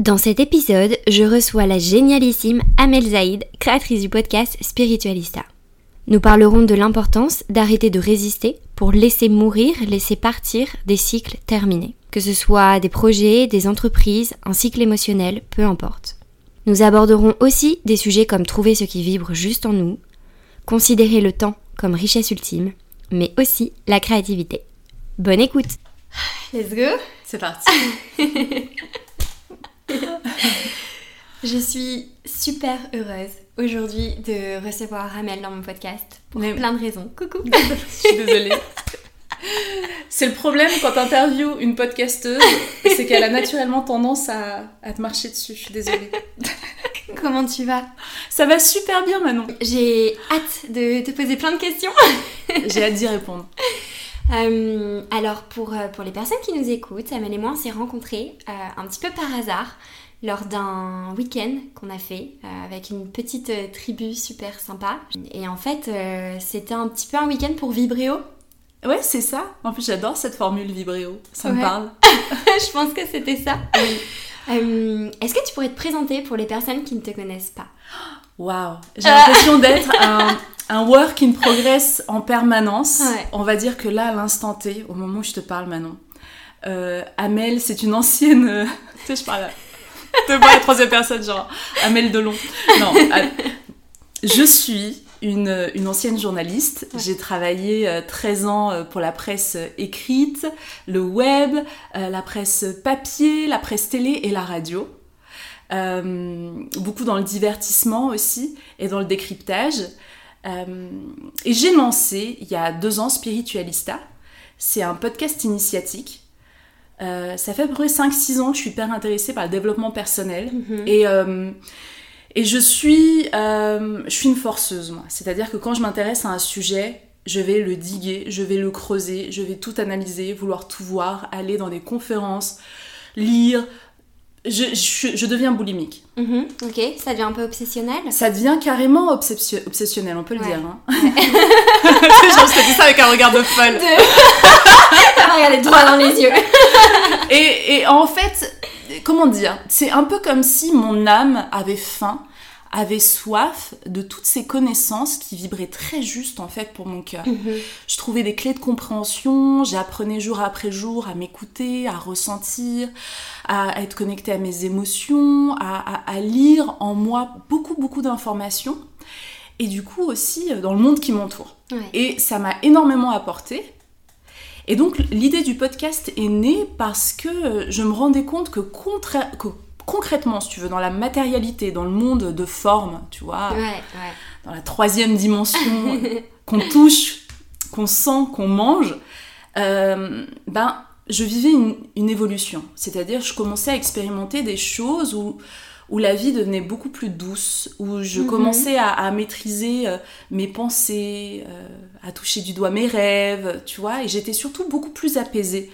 dans cet épisode, je reçois la génialissime Amel Zaïd, créatrice du podcast Spiritualista. Nous parlerons de l'importance d'arrêter de résister pour laisser mourir, laisser partir des cycles terminés. Que ce soit des projets, des entreprises, un cycle émotionnel, peu importe. Nous aborderons aussi des sujets comme trouver ce qui vibre juste en nous, considérer le temps comme richesse ultime, mais aussi la créativité. Bonne écoute Let's go C'est parti Je suis super heureuse aujourd'hui de recevoir Ramel dans mon podcast pour plein de raisons. Coucou Je suis désolée. C'est le problème quand t'interviews une podcasteuse, c'est qu'elle a naturellement tendance à, te marcher dessus. Je suis désolée. Comment tu vas? Ça va super bien Manon. J'ai hâte de te poser plein de questions. J'ai hâte d'y répondre. Euh, alors pour, euh, pour les personnes qui nous écoutent, Amel et moi on s'est rencontrés euh, un petit peu par hasard lors d'un week-end qu'on a fait avec une petite tribu super sympa. Et en fait c'était un petit peu un week-end pour Vibréo. Ouais c'est ça. En plus j'adore cette formule Vibréo. Ça me parle. Je pense que c'était ça. Est-ce que tu pourrais te présenter pour les personnes qui ne te connaissent pas? Waouh J'ai l'impression d'être un un work in progress en permanence. On va dire que là, à l'instant T, au moment où je te parle, Manon, euh, Amel, c'est une ancienne. Euh, tu sais, je parle de moi la troisième personne, genre Amel Delon. Non, je suis une, une ancienne journaliste. J'ai travaillé 13 euh, ans pour la presse écrite, le web, la presse papier, la presse télé et la radio. beaucoup dans le divertissement aussi et dans le décryptage. Euh, et j'ai lancé il y a deux ans Spiritualista. C'est un podcast initiatique. Euh, ça fait à peu près 5-6 ans que je suis hyper intéressée par le développement personnel. Mhm. Et, euh, et je, suis, je suis une forceuse, moi. C'est-à-dire que quand je m'intéresse à un sujet, je vais le diguer, je vais le creuser, je vais tout analyser, vouloir tout voir, aller dans des conférences, lire, je, deviens boulimique. Mhm, ok, ça devient un peu obsessionnel Ça devient carrément obsessionnel, on peut le dire. Hein. Genre, je te dis ça avec un regard de folle. De... Regardez droit dans les yeux. et, et en fait, comment dire C'est un peu comme si mon âme avait faim avait soif de toutes ces connaissances qui vibraient très juste en fait pour mon cœur. Mhm. Je trouvais des clés de compréhension, j'apprenais jour après jour à m'écouter, à ressentir, à, être connectée à mes émotions, à, lire en moi beaucoup beaucoup d'informations et du coup aussi euh, dans le monde qui m'entoure. Et ça m'a énormément apporté. Et donc l'idée du podcast est née parce que euh, je me rendais compte que, contraire concrètement, si tu veux, dans la matérialité, dans le monde de forme, tu vois, dans la troisième dimension qu'on touche, qu'on sent, qu'on mange, euh, ben, je vivais une, évolution. C'est-à-dire, je commençais à expérimenter des choses où, où la vie devenait beaucoup plus douce, où je mhm. commençais à, maîtriser euh, mes pensées, euh, à toucher du doigt mes rêves, tu vois, et j'étais surtout beaucoup plus apaisée.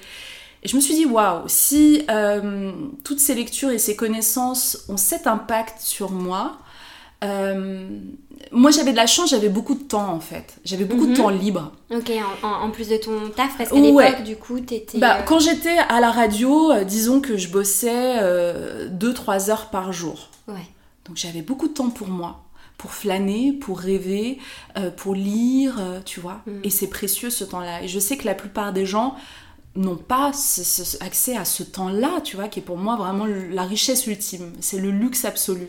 Et je me suis dit, waouh, si euh, toutes ces lectures et ces connaissances ont cet impact sur moi, euh, moi j'avais de la chance, j'avais beaucoup de temps en fait. J'avais beaucoup de mhm. temps libre. Ok, en, plus de ton taf, parce qu'à l'époque du coup t'étais... Bah, euh, Quand j'étais à la radio, disons que je bossais 2-3 heures par jour. Ouais. Donc j'avais beaucoup de temps pour moi pour flâner, pour rêver, pour lire, tu vois. Mhm. Et c'est précieux ce temps-là. Et je sais que la plupart des gens n'ont pas accès à ce temps-là, tu vois, qui est pour moi vraiment la richesse ultime, c'est le luxe absolu.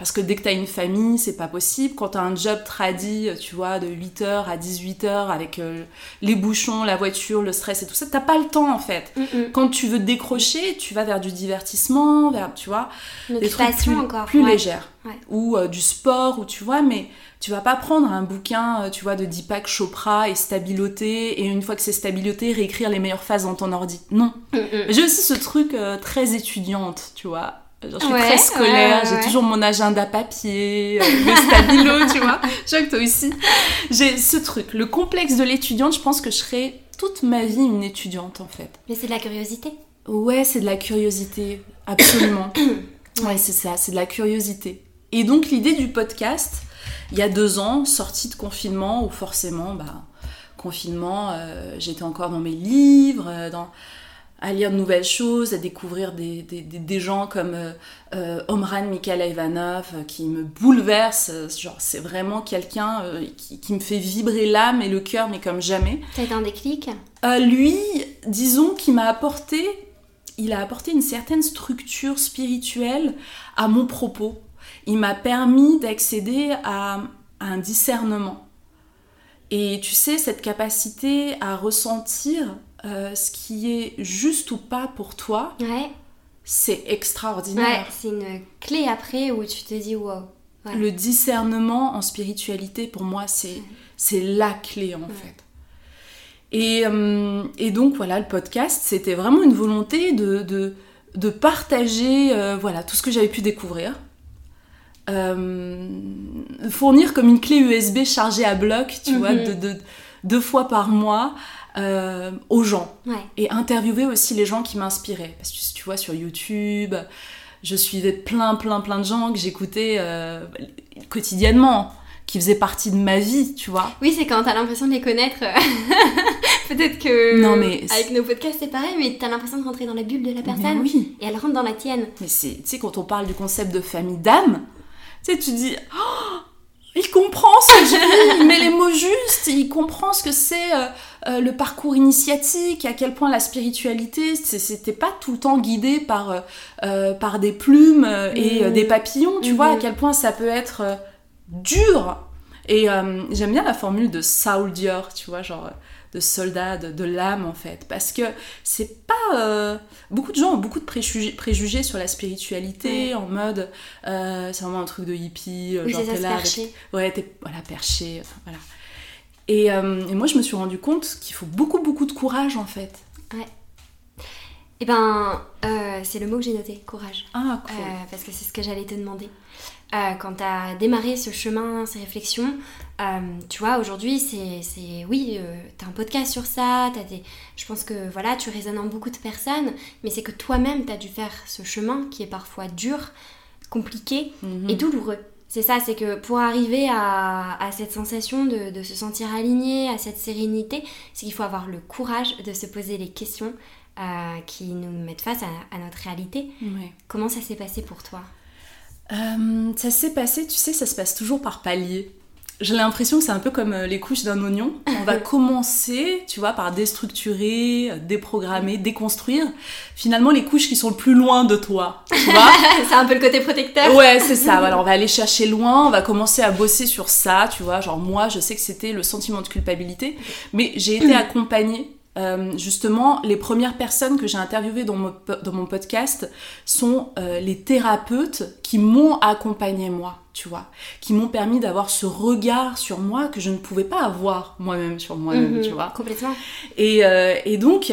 Parce que dès que t'as une famille, c'est pas possible. Quand t'as un job tradit, tu vois, de 8h à 18h avec euh, les bouchons, la voiture, le stress et tout ça, t'as pas le temps en fait. Mm, mm. Quand tu veux décrocher, tu vas vers du divertissement, vers, tu vois, Une des trucs plus, encore. plus ouais. légères. Ouais. Ou euh, du sport, ou tu vois, mais tu vas pas prendre un bouquin, euh, tu vois, de Deepak Chopra et stabiloter, et une fois que c'est stabiloté, réécrire les meilleures phases dans ton ordi. Non. Mm. J'ai aussi ce truc euh, très étudiante, tu vois. Genre, je suis Ouais, très scolaire, ouais, ouais, j'ai toujours mon agenda papier, euh, le stabilo, tu vois. Je vois que toi aussi. J'ai ce truc, le complexe de l'étudiante, je pense que je serai toute ma vie une étudiante en fait. Mais c'est de la curiosité. Ouais, c'est de la curiosité, absolument. ouais, c'est ça, c'est de la curiosité. Et donc l'idée du podcast, il y a deux ans, sortie de confinement, où forcément, bah, confinement, euh, j'étais encore dans mes livres, euh, dans, à lire de nouvelles choses, à découvrir des, des, des- des gens comme euh, euh, Omran Mikhail Ivanov, euh, qui me bouleverse. Genre, c'est vraiment quelqu'un euh, qui, qui me fait vibrer l'âme et le cœur, mais comme jamais. A été un déclic? Euh, lui, disons qu'il m'a apporté, il a apporté une certaine structure spirituelle à mon propos. Il m'a permis d'accéder à, à un discernement. Et tu sais, cette capacité à ressentir euh, ce qui est juste ou pas pour toi, Ouais. c'est Ouais, extraordinaire. c'est une clé après où tu te dis wow. Ouais. Le discernement en spiritualité, pour moi, c'est c'est la clé en fait. Et, euh, et donc voilà, le podcast, c'était vraiment une volonté de, de, de partager euh, voilà, tout ce que j'avais pu découvrir. Fournir comme une clé USB chargée à bloc, tu vois, Mhm. de, de- deux fois par mois euh, aux gens Ouais. et interviewer aussi les gens qui m'inspiraient. Parce que tu vois, sur YouTube, je suivais plein, plein, plein de gens que j'écoutais euh, quotidiennement, qui faisaient partie de ma vie, tu vois. Oui, c'est quand t'as l'impression de les connaître. Peut-être que. Non, mais Avec nos podcasts, c'est pareil, mais t'as l'impression de rentrer dans la bulle de la Mais personne. oui, Et elle rentre dans la tienne. mais c'est, tu sais, quand on parle du concept de famille d'âme, tu sais, tu dis, Oh, il comprend ce que dis, il met les mots justes, il comprend ce que c'est euh, euh, le parcours initiatique, à quel point la spiritualité, c'était pas tout le temps guidé par, euh, euh, par des plumes et des papillons, tu vois, à Mhm. quel point ça peut être dur. Et j'aime bien la formule de soldier, tu vois, genre de soldat, de, de l'âme en fait, parce que c'est pas... euh, beaucoup de gens ont beaucoup de préjugés, préjugés sur la spiritualité, en mode euh, c'est vraiment un truc de hippie, Oui, genre t'es là avec-. Ouais, t'es voilà, perché, enfin, voilà. Et, euh, et moi, je me suis rendu compte qu'il faut beaucoup, beaucoup de courage, en fait. Eh ben, euh, c'est le mot que j'ai noté, courage. Ah, cool. Euh, parce que c'est ce que j'allais te demander. Euh, quand tu as démarré ce chemin, ces réflexions, tu vois, aujourd'hui, c'est, oui, tu as un podcast sur ça, t'as des, je pense que voilà, tu résonnes en beaucoup de personnes, mais c'est que toi-même, tu as dû faire ce chemin qui est parfois dur, compliqué Mhm. et douloureux. C'est ça, c'est que pour arriver à, à cette sensation de, de se sentir aligné, à cette sérénité, c'est qu'il faut avoir le courage de se poser les questions euh, qui nous mettent face à- à notre réalité. Ouais. Comment ça s'est passé pour toi? Euh, ça s'est passé, tu sais, ça se passe toujours par paliers. J'ai l'impression que c'est un peu comme euh, les couches d'un oignon. On va commencer, tu vois, par déstructurer, euh, déprogrammer, déconstruire. Finalement, les couches qui sont le plus loin de toi, tu vois. C'est un peu le côté protecteur. Ouais, c'est ça. Voilà, on va aller chercher loin, on va commencer à bosser sur ça, tu vois. Genre moi, je sais que c'était le sentiment de culpabilité, mais j'ai été accompagnée. Euh, justement, les premières personnes que j'ai interviewées dans mon, po- dans mon podcast sont euh, les thérapeutes qui m'ont accompagnée moi, tu vois, qui m'ont permis d'avoir ce regard sur moi que je ne pouvais pas avoir moi-même sur moi-même, Mhm, tu vois. Complètement. Et, euh, et donc,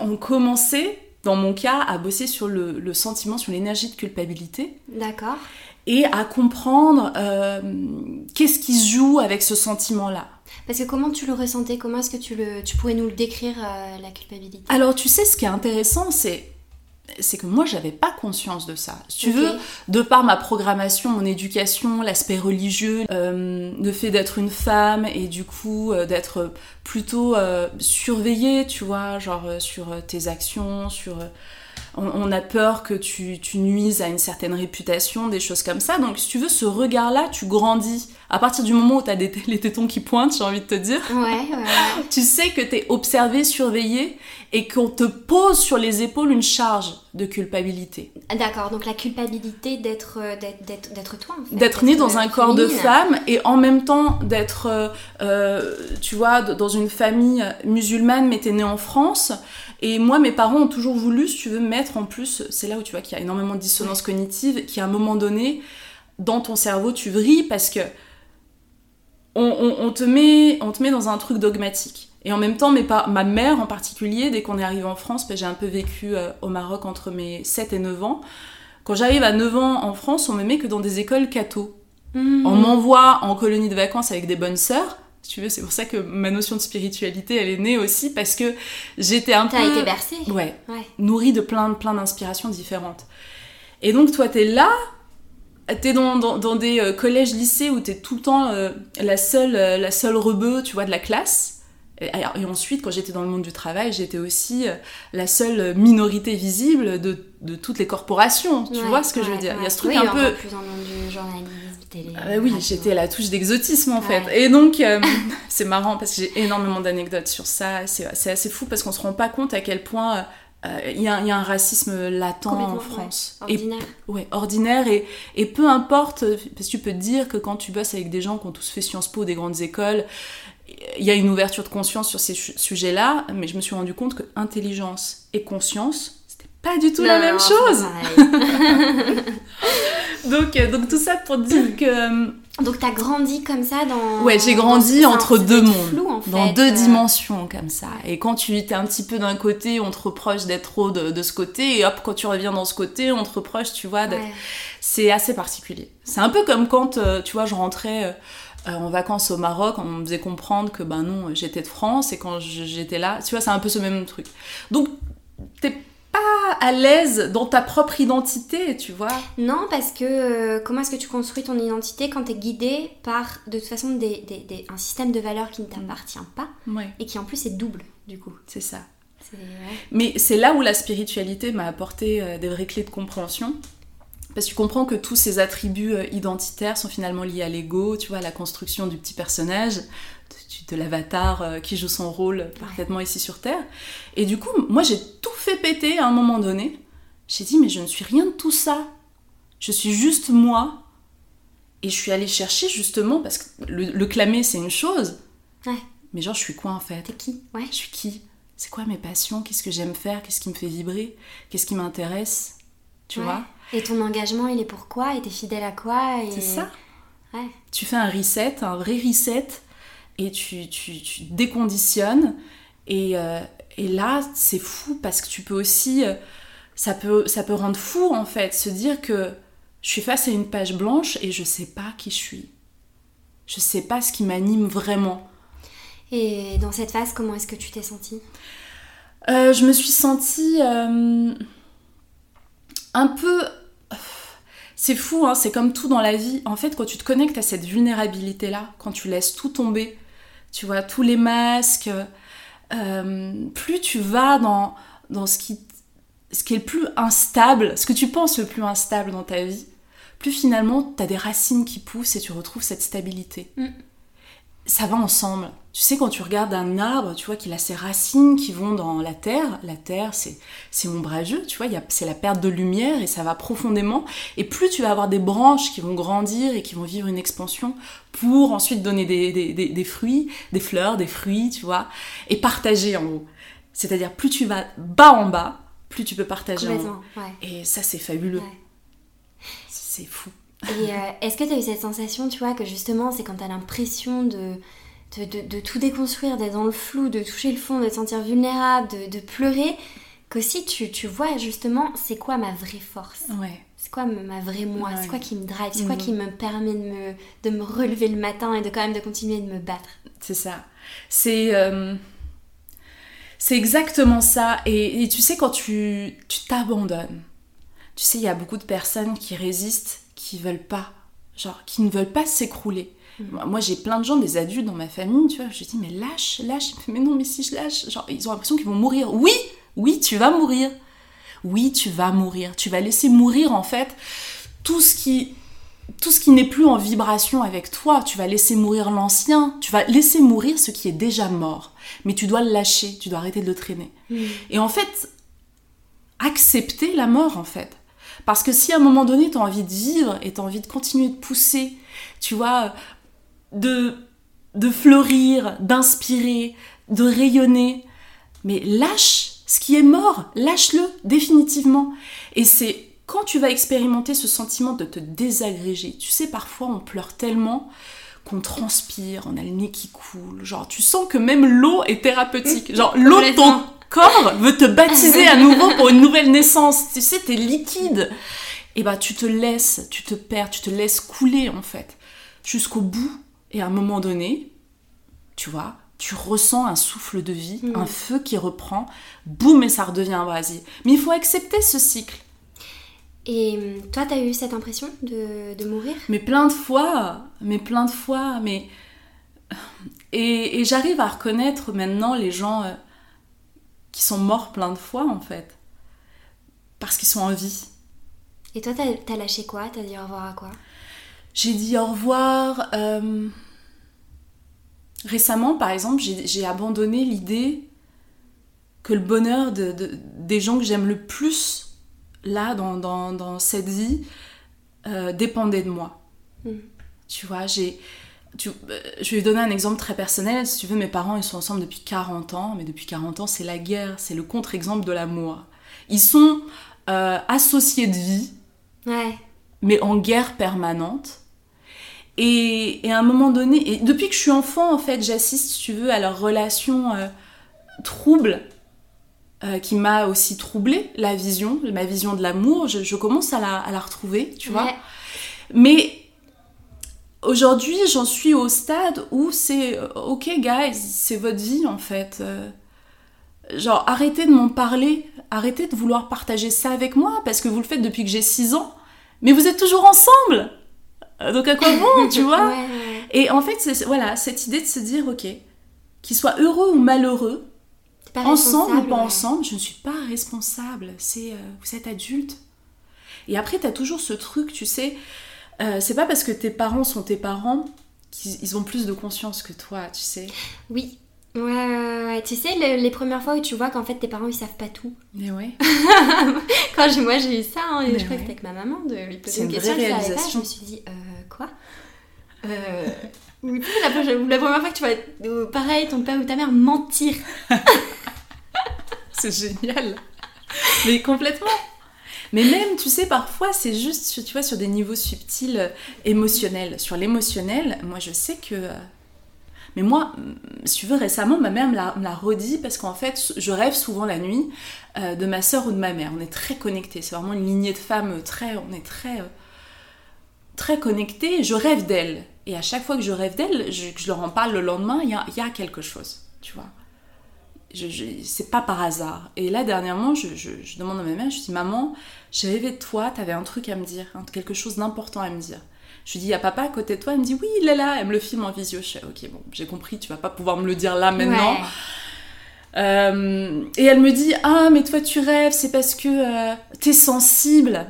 on commençait, dans mon cas, à bosser sur le, le sentiment, sur l'énergie de culpabilité D'accord. et à comprendre qu'est-ce qui se joue avec ce sentiment-là. Parce que comment tu le ressentais? Comment est-ce que tu, le, tu pourrais nous le décrire, euh, la culpabilité? Alors, tu sais, ce qui est intéressant, c'est c'est que moi, j'avais pas conscience de ça. Si tu veux, de par ma programmation, mon éducation, l'aspect religieux, euh, le fait d'être une femme et du coup euh, d'être plutôt euh, surveillée, tu vois, genre sur tes actions, sur on, a peur que tu, tu, nuises à une certaine réputation, des choses comme ça. Donc, si tu veux, ce regard-là, tu grandis. À partir du moment où tu as des, les tétons qui pointent, j'ai envie de te dire, ouais, ouais, tu sais que tu es observé, surveillé et qu'on te pose sur les épaules une charge de culpabilité. D'accord, donc la culpabilité d'être euh, d'être toi en fait. D'être né dans un corps de femme et en même temps d'être, euh, euh, tu vois, dans une famille musulmane mais t'es né en France. Et moi, mes parents ont toujours voulu, si tu veux, mettre en plus, c'est là où tu vois qu'il y a énormément de dissonance cognitive, qu'à un moment donné, dans ton cerveau, tu vrilles parce que on, te met, on te met dans un truc dogmatique. Et en même temps, ma mère en particulier, dès qu'on est arrivé en France, j'ai un peu vécu euh, au Maroc entre mes 7 et 9 ans, quand j'arrive à 9 ans en France, on me met que dans des écoles catho. Mmh. On m'envoie en colonie de vacances avec des bonnes sœurs. Tu veux, c'est pour ça que ma notion de spiritualité, elle est née aussi, parce que j'étais un peu... T'as été bercée Ouais, nourrie de plein, plein d'inspirations différentes. Et donc, toi, t'es là, t'es dans, dans, des euh, collèges, lycées où t'es tout le temps euh, la seule, la seule rebeu, tu vois, de la classe. Et, ensuite, quand j'étais dans le monde du travail, j'étais aussi euh, la seule minorité visible de, de toutes les corporations. Tu vois ce que je veux dire? Il y a ce truc un peu. plus dans le monde du journalisme, télé. Ah oui, j'étais la touche d'exotisme en fait. Et donc, euh, c'est marrant parce que j'ai énormément d'anecdotes sur ça. C'est assez fou parce qu'on se rend pas compte à quel point. Euh, il y, y, a un racisme latent en France. Ordinaire. Et, ouais, ordinaire. Et, et, peu importe, parce que tu peux te dire que quand tu bosses avec des gens qui ont tous fait Sciences Po, des grandes écoles, il y a une ouverture de conscience sur ces sujets-là, mais je me suis rendu compte que intelligence et conscience, c'était pas du tout la même chose. donc, euh, donc tout ça pour dire que... Euh, donc t'as grandi comme ça dans... Ouais, j'ai grandi entre deux mondes, dans deux euh. dimensions comme ça. Et quand tu es un petit peu d'un côté, on te reproche d'être trop de, ce côté, et hop, quand tu reviens dans ce côté, on te reproche, tu vois, c'est assez particulier. C'est un peu comme quand, tu vois, je rentrais en vacances au Maroc, on me faisait comprendre que ben non, j'étais de France et quand j'étais là, tu vois, c'est un peu ce même truc. Donc, t'es pas à l'aise dans ta propre identité, tu vois? Non, parce que euh, comment est-ce que tu construis ton identité quand t'es guidé par, de toute façon, des, des, un système de valeurs qui ne t'appartient pas et qui en plus est double, du coup? C'est ça. Mais c'est là où la spiritualité m'a apporté euh, des vraies clés de compréhension. Parce que tu comprends que tous ces attributs euh, identitaires sont finalement liés à l'ego, tu vois, à la construction du petit personnage, de, l'avatar euh, qui joue son rôle parfaitement ici sur Terre. Et du coup, moi j'ai tout fait péter à un moment donné. J'ai dit, mais je ne suis rien de tout ça. Je suis juste moi. Et je suis allée chercher justement, parce que le, clamer c'est une chose. Ouais. Mais genre, je suis quoi en fait? T'es qui? Ouais. Je suis qui? C'est quoi mes passions? Qu'est-ce que j'aime faire? Qu'est-ce qui me fait vibrer? Qu'est-ce qui m'intéresse? Tu vois? Et ton engagement, il est pour quoi? Et t'es fidèle à quoi? C'est ça. Ouais. Tu fais un reset, un vrai reset, et tu, tu, tu déconditionnes. Et, euh, et là, c'est fou parce que tu peux aussi. Euh, ça, peut, ça peut rendre fou en fait, se dire que je suis face à une page blanche et je sais pas qui je suis. Je sais pas ce qui m'anime vraiment. Et dans cette phase, comment est-ce que tu t'es sentie? Euh, Je me suis sentie un peu c'est fou, hein, c'est comme tout dans la vie. En fait, quand tu te connectes à cette vulnérabilité-là, quand tu laisses tout tomber, tu vois, tous les masques, euh, plus tu vas dans, dans ce, qui, ce qui est le plus instable, ce que tu penses le plus instable dans ta vie, plus finalement tu as des racines qui poussent et tu retrouves cette stabilité. Mm. Ça va ensemble. Tu sais, quand tu regardes un arbre, tu vois qu'il a ses racines qui vont dans la terre. La terre, c'est, c'est ombrageux, tu vois, c'est la perte de lumière et ça va profondément. Et plus tu vas avoir des branches qui vont grandir et qui vont vivre une expansion pour ensuite donner des, des, des, fruits, des fleurs, des fruits, tu vois, et partager en haut. C'est-à-dire, plus tu vas bas en bas, plus tu peux partager en haut. Et ça, c'est fabuleux. C'est fou. Et euh, est-ce que tu as eu cette sensation, tu vois, que justement, c'est quand tu as l'impression de de, tout déconstruire, d'être dans le flou, de toucher le fond, de te sentir vulnérable, de, pleurer, qu'aussi tu, tu vois justement c'est quoi ma vraie force. Ouais. C'est quoi ma vraie moi, c'est quoi qui me drive, c'est quoi qui me permet de me, de me relever le matin et de quand même de continuer de me battre. C'est ça. C'est... Euh, c'est exactement ça. Et, tu sais, quand tu t'abandonnes, tu sais, il y a beaucoup de personnes qui résistent, qui veulent pas, genre, qui ne veulent pas s'écrouler. Moi, j'ai plein de gens, des adultes dans ma famille, tu vois, je dis, mais lâche, lâche. Mais non, mais si je lâche, genre, ils ont l'impression qu'ils vont mourir. Oui, oui, tu vas mourir. Oui, tu vas mourir. Tu vas laisser mourir en fait tout ce qui tout ce qui n'est plus en vibration avec toi, tu vas laisser mourir l'ancien, tu vas laisser mourir ce qui est déjà mort. Mais tu dois le lâcher, tu dois arrêter de le traîner. Et en fait, accepter la mort en fait. Parce que si à un moment donné, tu as envie de vivre et tu as envie de continuer de pousser, tu vois, de, de fleurir, d'inspirer, de rayonner, mais lâche ce qui est mort, lâche-le définitivement. Et c'est quand tu vas expérimenter ce sentiment de te désagréger, tu sais, parfois on pleure tellement qu'on transpire, on a le nez qui coule, genre tu sens que même l'eau est thérapeutique, genre l'eau de ton corps veut te baptiser à nouveau pour une nouvelle naissance, tu sais, t'es liquide. Et bah tu te laisses, tu te perds, tu te laisses couler en fait, jusqu'au bout, et à un moment donné, tu vois, tu ressens un souffle de vie, Mm. un feu qui reprend, boum, et ça redevient un brasier. Mais il faut accepter ce cycle. Et hum, toi, t'as eu cette impression de, de mourir? Mais plein de fois, mais plein de fois, mais... Et, et j'arrive à reconnaître maintenant les gens euh, qui sont morts plein de fois, en fait. Parce qu'ils sont en vie. Et toi, t'as t'as lâché quoi? T'as dit au revoir à quoi? J'ai dit au revoir. euh, Récemment, par exemple, j'ai abandonné l'idée que le bonheur de, de- des gens que j'aime le plus, là, dans, dans- dans cette vie, euh, dépendait de moi. Mm. Tu vois, j'ai... tu- euh, je vais donner un exemple très personnel. Si tu veux, mes parents, ils sont ensemble depuis 40 ans, mais depuis 40 ans, c'est la guerre, c'est le contre-exemple de l'amour. Ils sont euh, associés de vie, Ouais. mais en guerre permanente. Et, et à un moment donné, et depuis que je suis enfant, en fait, j'assiste, si tu veux, à leur relation euh, trouble, euh, qui m'a aussi troublée, la vision, ma vision de l'amour. Je, je commence à la, à la retrouver, tu vois. Mais aujourd'hui, j'en suis au stade où c'est euh, ok, guys, c'est votre vie en fait. Euh, genre, arrêtez de m'en parler, arrêtez de vouloir partager ça avec moi parce que vous le faites depuis que j'ai 6 ans, mais vous êtes toujours ensemble. Euh, Donc à quoi bon, tu vois Ouais, ouais. Et en fait, c'est voilà, cette idée de se dire, ok, qu'ils soient heureux ou malheureux, ensemble ou pas ouais. ensemble, je ne suis pas responsable. C'est euh, vous êtes adulte. Et après, tu as toujours ce truc, tu sais, euh, c'est pas parce que tes parents sont tes parents qu'ils ils ont plus de conscience que toi, tu sais. Oui. Ouais. Tu sais, le- les premières fois où tu vois qu'en fait tes parents ils savent pas tout. Mais ouais. Quand moi j'ai eu ça, hein, je crois que c'était avec ma maman, de lui poser une une question, vraie pas, je réalisation. me suis dit, euh, quoi euh... la, première fois que tu vois, euh, pareil, ton père ou ta mère mentir. C'est génial. Mais complètement. Mais même, tu sais, parfois, c'est juste, tu vois, sur des niveaux subtils euh, émotionnels. Sur l'émotionnel, moi, je sais que... euh, Mais moi, si tu veux, récemment, ma mère me l'a redit parce qu'en fait, je rêve souvent la nuit de ma sœur ou de ma mère. On est très connectés. C'est vraiment une lignée de femmes très... On est très... très connectés. et Je rêve d'elles. Et à chaque fois que je rêve d'elles, je, que je leur en parle le lendemain, il y a, il y a quelque chose, tu vois je, je- c'est pas par hasard. Et là, dernièrement, je, demande à ma mère, je dis, maman, j'ai rêvé de toi, t'avais un truc à me dire, hein, quelque chose d'important à me dire. Je lui dis, il y a papa à côté de toi, elle me dit, oui, il est là, elle me le filme en visio. Je fais, ok, bon, j'ai compris, tu vas pas pouvoir me le dire là maintenant. Ouais. Euh, et elle me dit, ah, mais toi, tu rêves, c'est parce que euh, t'es sensible.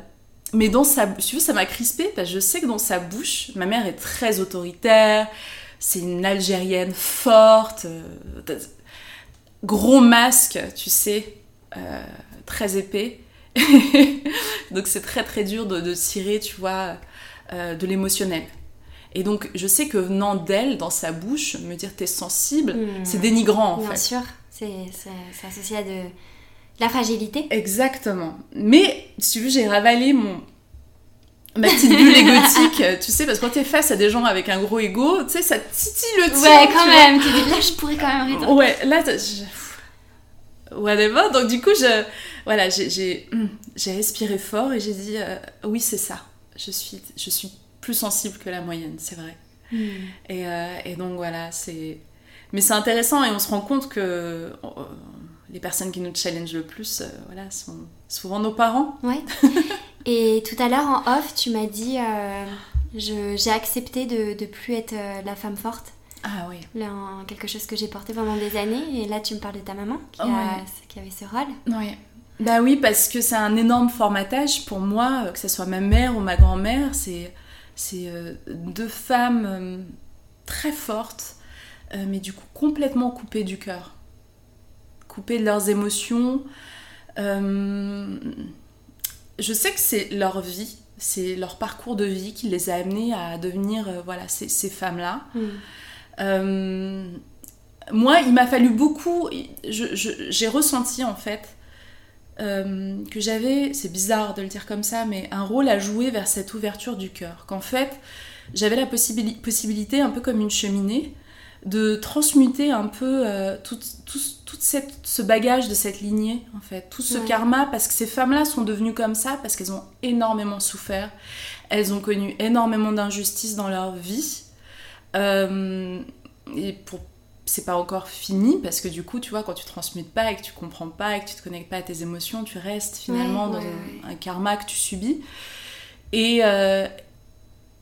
Mais dans sa bouche, tu veux, ça m'a crispé parce que je sais que dans sa bouche, ma mère est très autoritaire, c'est une Algérienne forte, euh, gros masque, tu sais, euh, très épais. donc c'est très très dur de, de tirer, tu vois, euh, de l'émotionnel. Et donc je sais que venant d'elle, dans sa bouche, me dire t'es sensible, Hmm. c'est dénigrant en Bien fait. sûr, c'est associé à de la fragilité. Exactement. Mais si tu veux, j'ai ravalé mon ma petite bulle égotique, tu sais, parce que quand t'es face à des gens avec un gros ego, tu sais, ça titille le tien. Ouais, quand même. Tu dis là, je pourrais quand même arrêter. Ouais, là, je... whatever. Donc du coup, je, voilà, j'ai, j'ai, hum, respiré fort et j'ai dit, euh, oui, c'est ça. Je suis, je suis plus sensible que la moyenne, c'est vrai. Hmm. Et, euh, et donc voilà, c'est. Mais c'est intéressant et on se rend compte que euh, les personnes qui nous challengent le plus, euh, voilà, sont souvent nos parents. Ouais. Et tout à l'heure en off, tu m'as dit euh, j'ai accepté de, de plus être euh, la femme forte. Ah oui. Là, quelque chose que j'ai porté pendant des années. Et là, tu me parles de ta maman qui, a- Ouais. qui avait ce rôle. Ouais. Bah oui, parce que c'est un énorme formatage pour moi, que ce soit ma mère ou ma grand-mère. C'est, c'est deux femmes très fortes, mais du coup complètement coupées du cœur. Coupées de leurs émotions. je sais que c'est leur vie, c'est leur parcours de vie qui les a amenés à devenir voilà, ces, ces femmes-là. Mm moi, il m'a fallu beaucoup. J'ai ressenti en fait euh, que j'avais, c'est bizarre de le dire comme ça, mais un rôle à jouer vers cette ouverture du cœur. Qu'en fait, j'avais la possibilité, un peu comme une cheminée, de transmuter un peu euh, tout, cette, ce bagage de cette lignée, en fait, tout ce karma, parce que ces femmes-là sont devenues comme ça, parce qu'elles ont énormément souffert, elles ont connu énormément d'injustices dans leur vie. Euh, et pour c'est pas encore fini parce que du coup, tu vois, quand tu transmutes pas et que tu comprends pas et que tu te connectes pas à tes émotions, tu restes finalement dans un, karma que tu subis. Et, euh,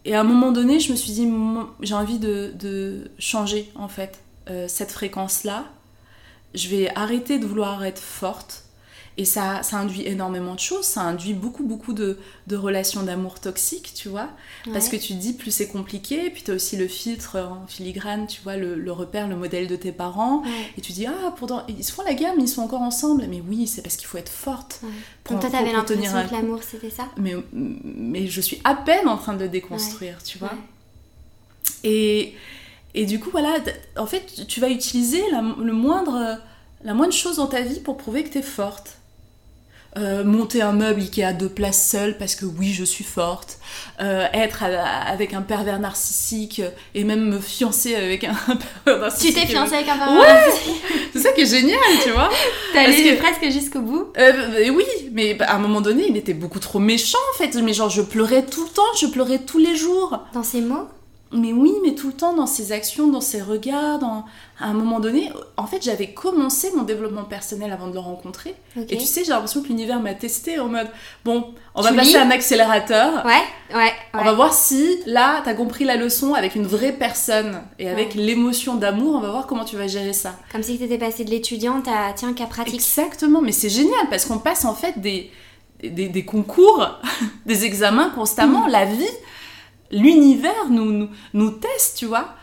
et à un moment donné, je me suis dit, j'ai envie de, de, changer en fait euh, cette fréquence-là. Je vais arrêter de vouloir être forte et ça, ça induit énormément de choses, ça induit beaucoup, beaucoup de, de relations d'amour toxiques, tu vois. Parce que tu te dis, plus c'est compliqué, puis tu as aussi le filtre en filigrane, tu vois, le, le repère, le modèle de tes parents. Et tu dis, ah, pourtant, ils se font la guerre, mais ils sont encore ensemble. Mais oui, c'est parce qu'il faut être forte. Pour, Donc toi, t'avais l'impression que l'amour, c'était ça? Mais, mais je suis à peine en train de le déconstruire, tu vois. Et, et du coup, voilà, en fait, tu vas utiliser la, le moindre, la moindre chose dans ta vie pour prouver que tu es forte. Euh, monter un meuble qui est à deux places seul parce que oui je suis forte. Euh, être avec un pervers narcissique et même me fiancer avec un pervers narcissique. tu t'es fiancée avec un pervers narcissique? C'est ça qui est génial tu vois. T'es allée presque jusqu'au bout? Euh, oui mais à un moment donné il était beaucoup trop méchant en fait. Mais genre je pleurais tout le temps je pleurais tous les jours. Dans ses mots? Mais oui, mais tout le temps dans ses actions, dans ses regards, à un moment donné, en fait, j'avais commencé mon développement personnel avant de le rencontrer. Et tu sais, j'ai l'impression que l'univers m'a testé en mode, bon, on va passer un accélérateur. Ouais, ouais, On va voir si, là, t'as compris la leçon avec une vraie personne et avec l'émotion d'amour, on va voir comment tu vas gérer ça. Comme si t'étais passé de l'étudiante à, tiens, cas pratique. Exactement, mais c'est génial parce qu'on passe en fait des, des, concours, des examens constamment, mm. la vie l'univers nous, nous, nous, teste, tu vois.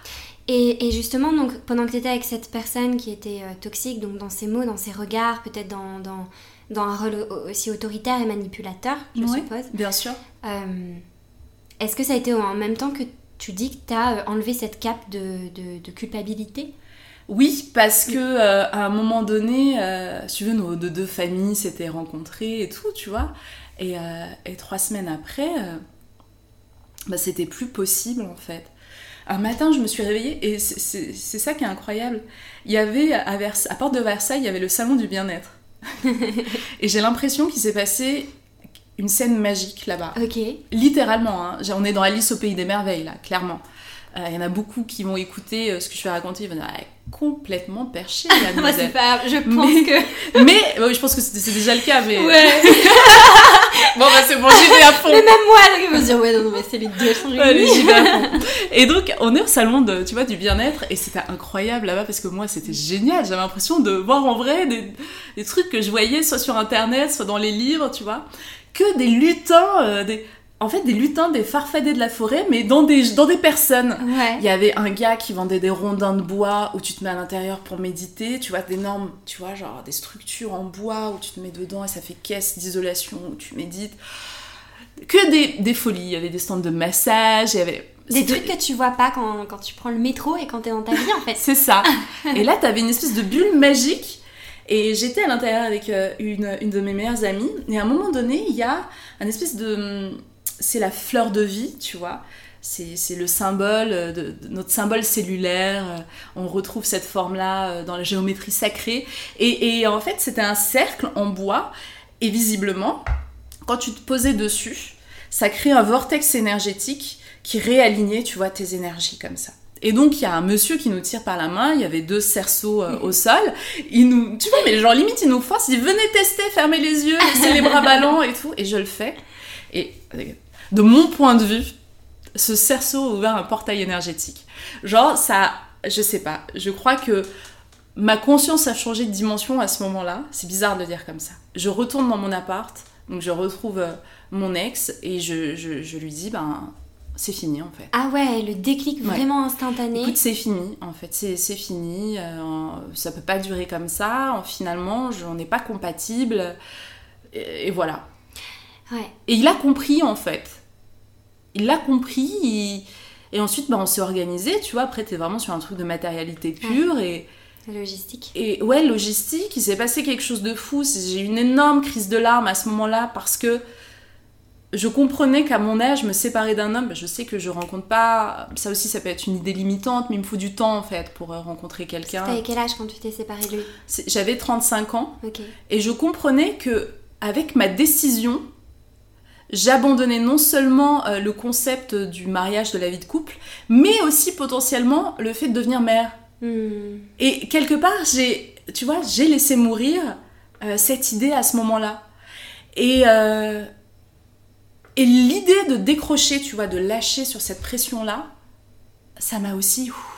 Et, justement, donc, pendant que tu étais avec cette personne qui était euh, toxique, donc dans ses mots, dans ses regards, peut-être dans, dans, dans, un rôle aussi autoritaire et manipulateur, je suppose. Bien sûr. Euh, est-ce que ça a été en même temps que tu dis que tu as euh, enlevé cette cape de, de, culpabilité? Oui, parce que à un moment donné, si tu veux, nos deux, familles s'étaient rencontrées et tout, tu vois. Et, et trois semaines après, bah, c'était plus possible en fait. Un matin, je me suis réveillée et c'est ça qui est incroyable. Il y avait à, à Porte de Versailles, il y avait le salon du bien-être. et j'ai l'impression qu'il s'est passé une scène magique là-bas. Ok. Littéralement, hein. on est dans Alice au pays des merveilles là, clairement. Euh, il y en a beaucoup qui vont écouter euh, ce que je vais raconter, ils vont dire complètement perché la Moi c'est pas, je pense que. mais je pense que c'est déjà le cas, mais. Ouais. bon bah c'est bon, j'y vais à fond. Mais même moi, je me dire ouais non, non mais c'est les deux sont j'y à fond. Et donc on est au salon de, tu vois, du bien-être et c'était incroyable là-bas parce que moi c'était génial. J'avais l'impression de voir en vrai des, des, trucs que je voyais soit sur internet, soit dans les livres, tu vois, que des lutins, euh, des en fait des lutins, des farfadets de la forêt, mais dans des, dans des personnes. Il y avait un gars qui vendait des rondins de bois où tu te mets à l'intérieur pour méditer. Tu vois, d'énormes, tu vois, genre des structures en bois où tu te mets dedans et ça fait caisse d'isolation où tu médites. Que des, des folies. Il y avait des stands de massage, il y avait des trucs que tu vois pas quand, quand tu prends le métro et quand t'es dans ta vie en fait. C'est ça. et là, t'avais une espèce de bulle magique. Et j'étais à l'intérieur avec euh, une, une de mes meilleures amies. Et à un moment donné, il y a un espèce de c'est la fleur de vie, tu vois. C'est le symbole, de, notre symbole cellulaire. Euh, on retrouve cette forme-là euh, dans la géométrie sacrée. Et, en fait, c'était un cercle en bois. Et visiblement, quand tu te posais dessus, ça crée un vortex énergétique qui réalignait, tu vois, tes énergies comme ça. Et donc, il y a un monsieur qui nous tire par la main, il y avait deux cerceaux euh, au sol. Il nous, tu vois, mais genre limite, il nous force, il dit venez tester, fermez les yeux, laissez les bras ballants et tout. Et je le fais. Et de mon point de vue, ce cerceau a ouvert un portail énergétique. Genre, ça, je sais pas, je crois que ma conscience a changé de dimension à ce moment-là. C'est bizarre de le dire comme ça. Je retourne dans mon appart, donc je retrouve euh, mon ex et je, je, je lui dis, ben, c'est fini en fait. Ah ouais, le déclic Ouais. vraiment instantané. Écoute, c'est fini, en fait, c'est fini, euh, ça peut pas durer comme ça, finalement, on n'est pas compatible, et, et voilà. Ouais. Et il a compris, en fait. Il l'a compris, il- et ensuite, bah, on s'est organisé, tu vois, après, t'es vraiment sur un truc de matérialité pure, et, logistique. et ouais, logistique, il s'est passé quelque chose de fou, j'ai eu une énorme crise de larmes à ce moment-là, parce que je comprenais qu'à mon âge, me séparer d'un homme, bah, je sais que je rencontre pas. Ça aussi, ça peut être une idée limitante, mais il me faut du temps en fait pour euh, rencontrer quelqu'un. T'avais quel âge quand tu t'es séparée de lui? J'avais 35 ans et je comprenais que avec ma décision, j'abandonnais non seulement euh, le concept du mariage, de la vie de couple, mais aussi potentiellement le fait de devenir mère. Hmm. Et quelque part, j'ai, tu vois, j'ai laissé mourir euh, cette idée à ce moment-là. Et, euh, et l'idée de décrocher, tu vois, de lâcher sur cette pression-là, ça m'a aussi ouf,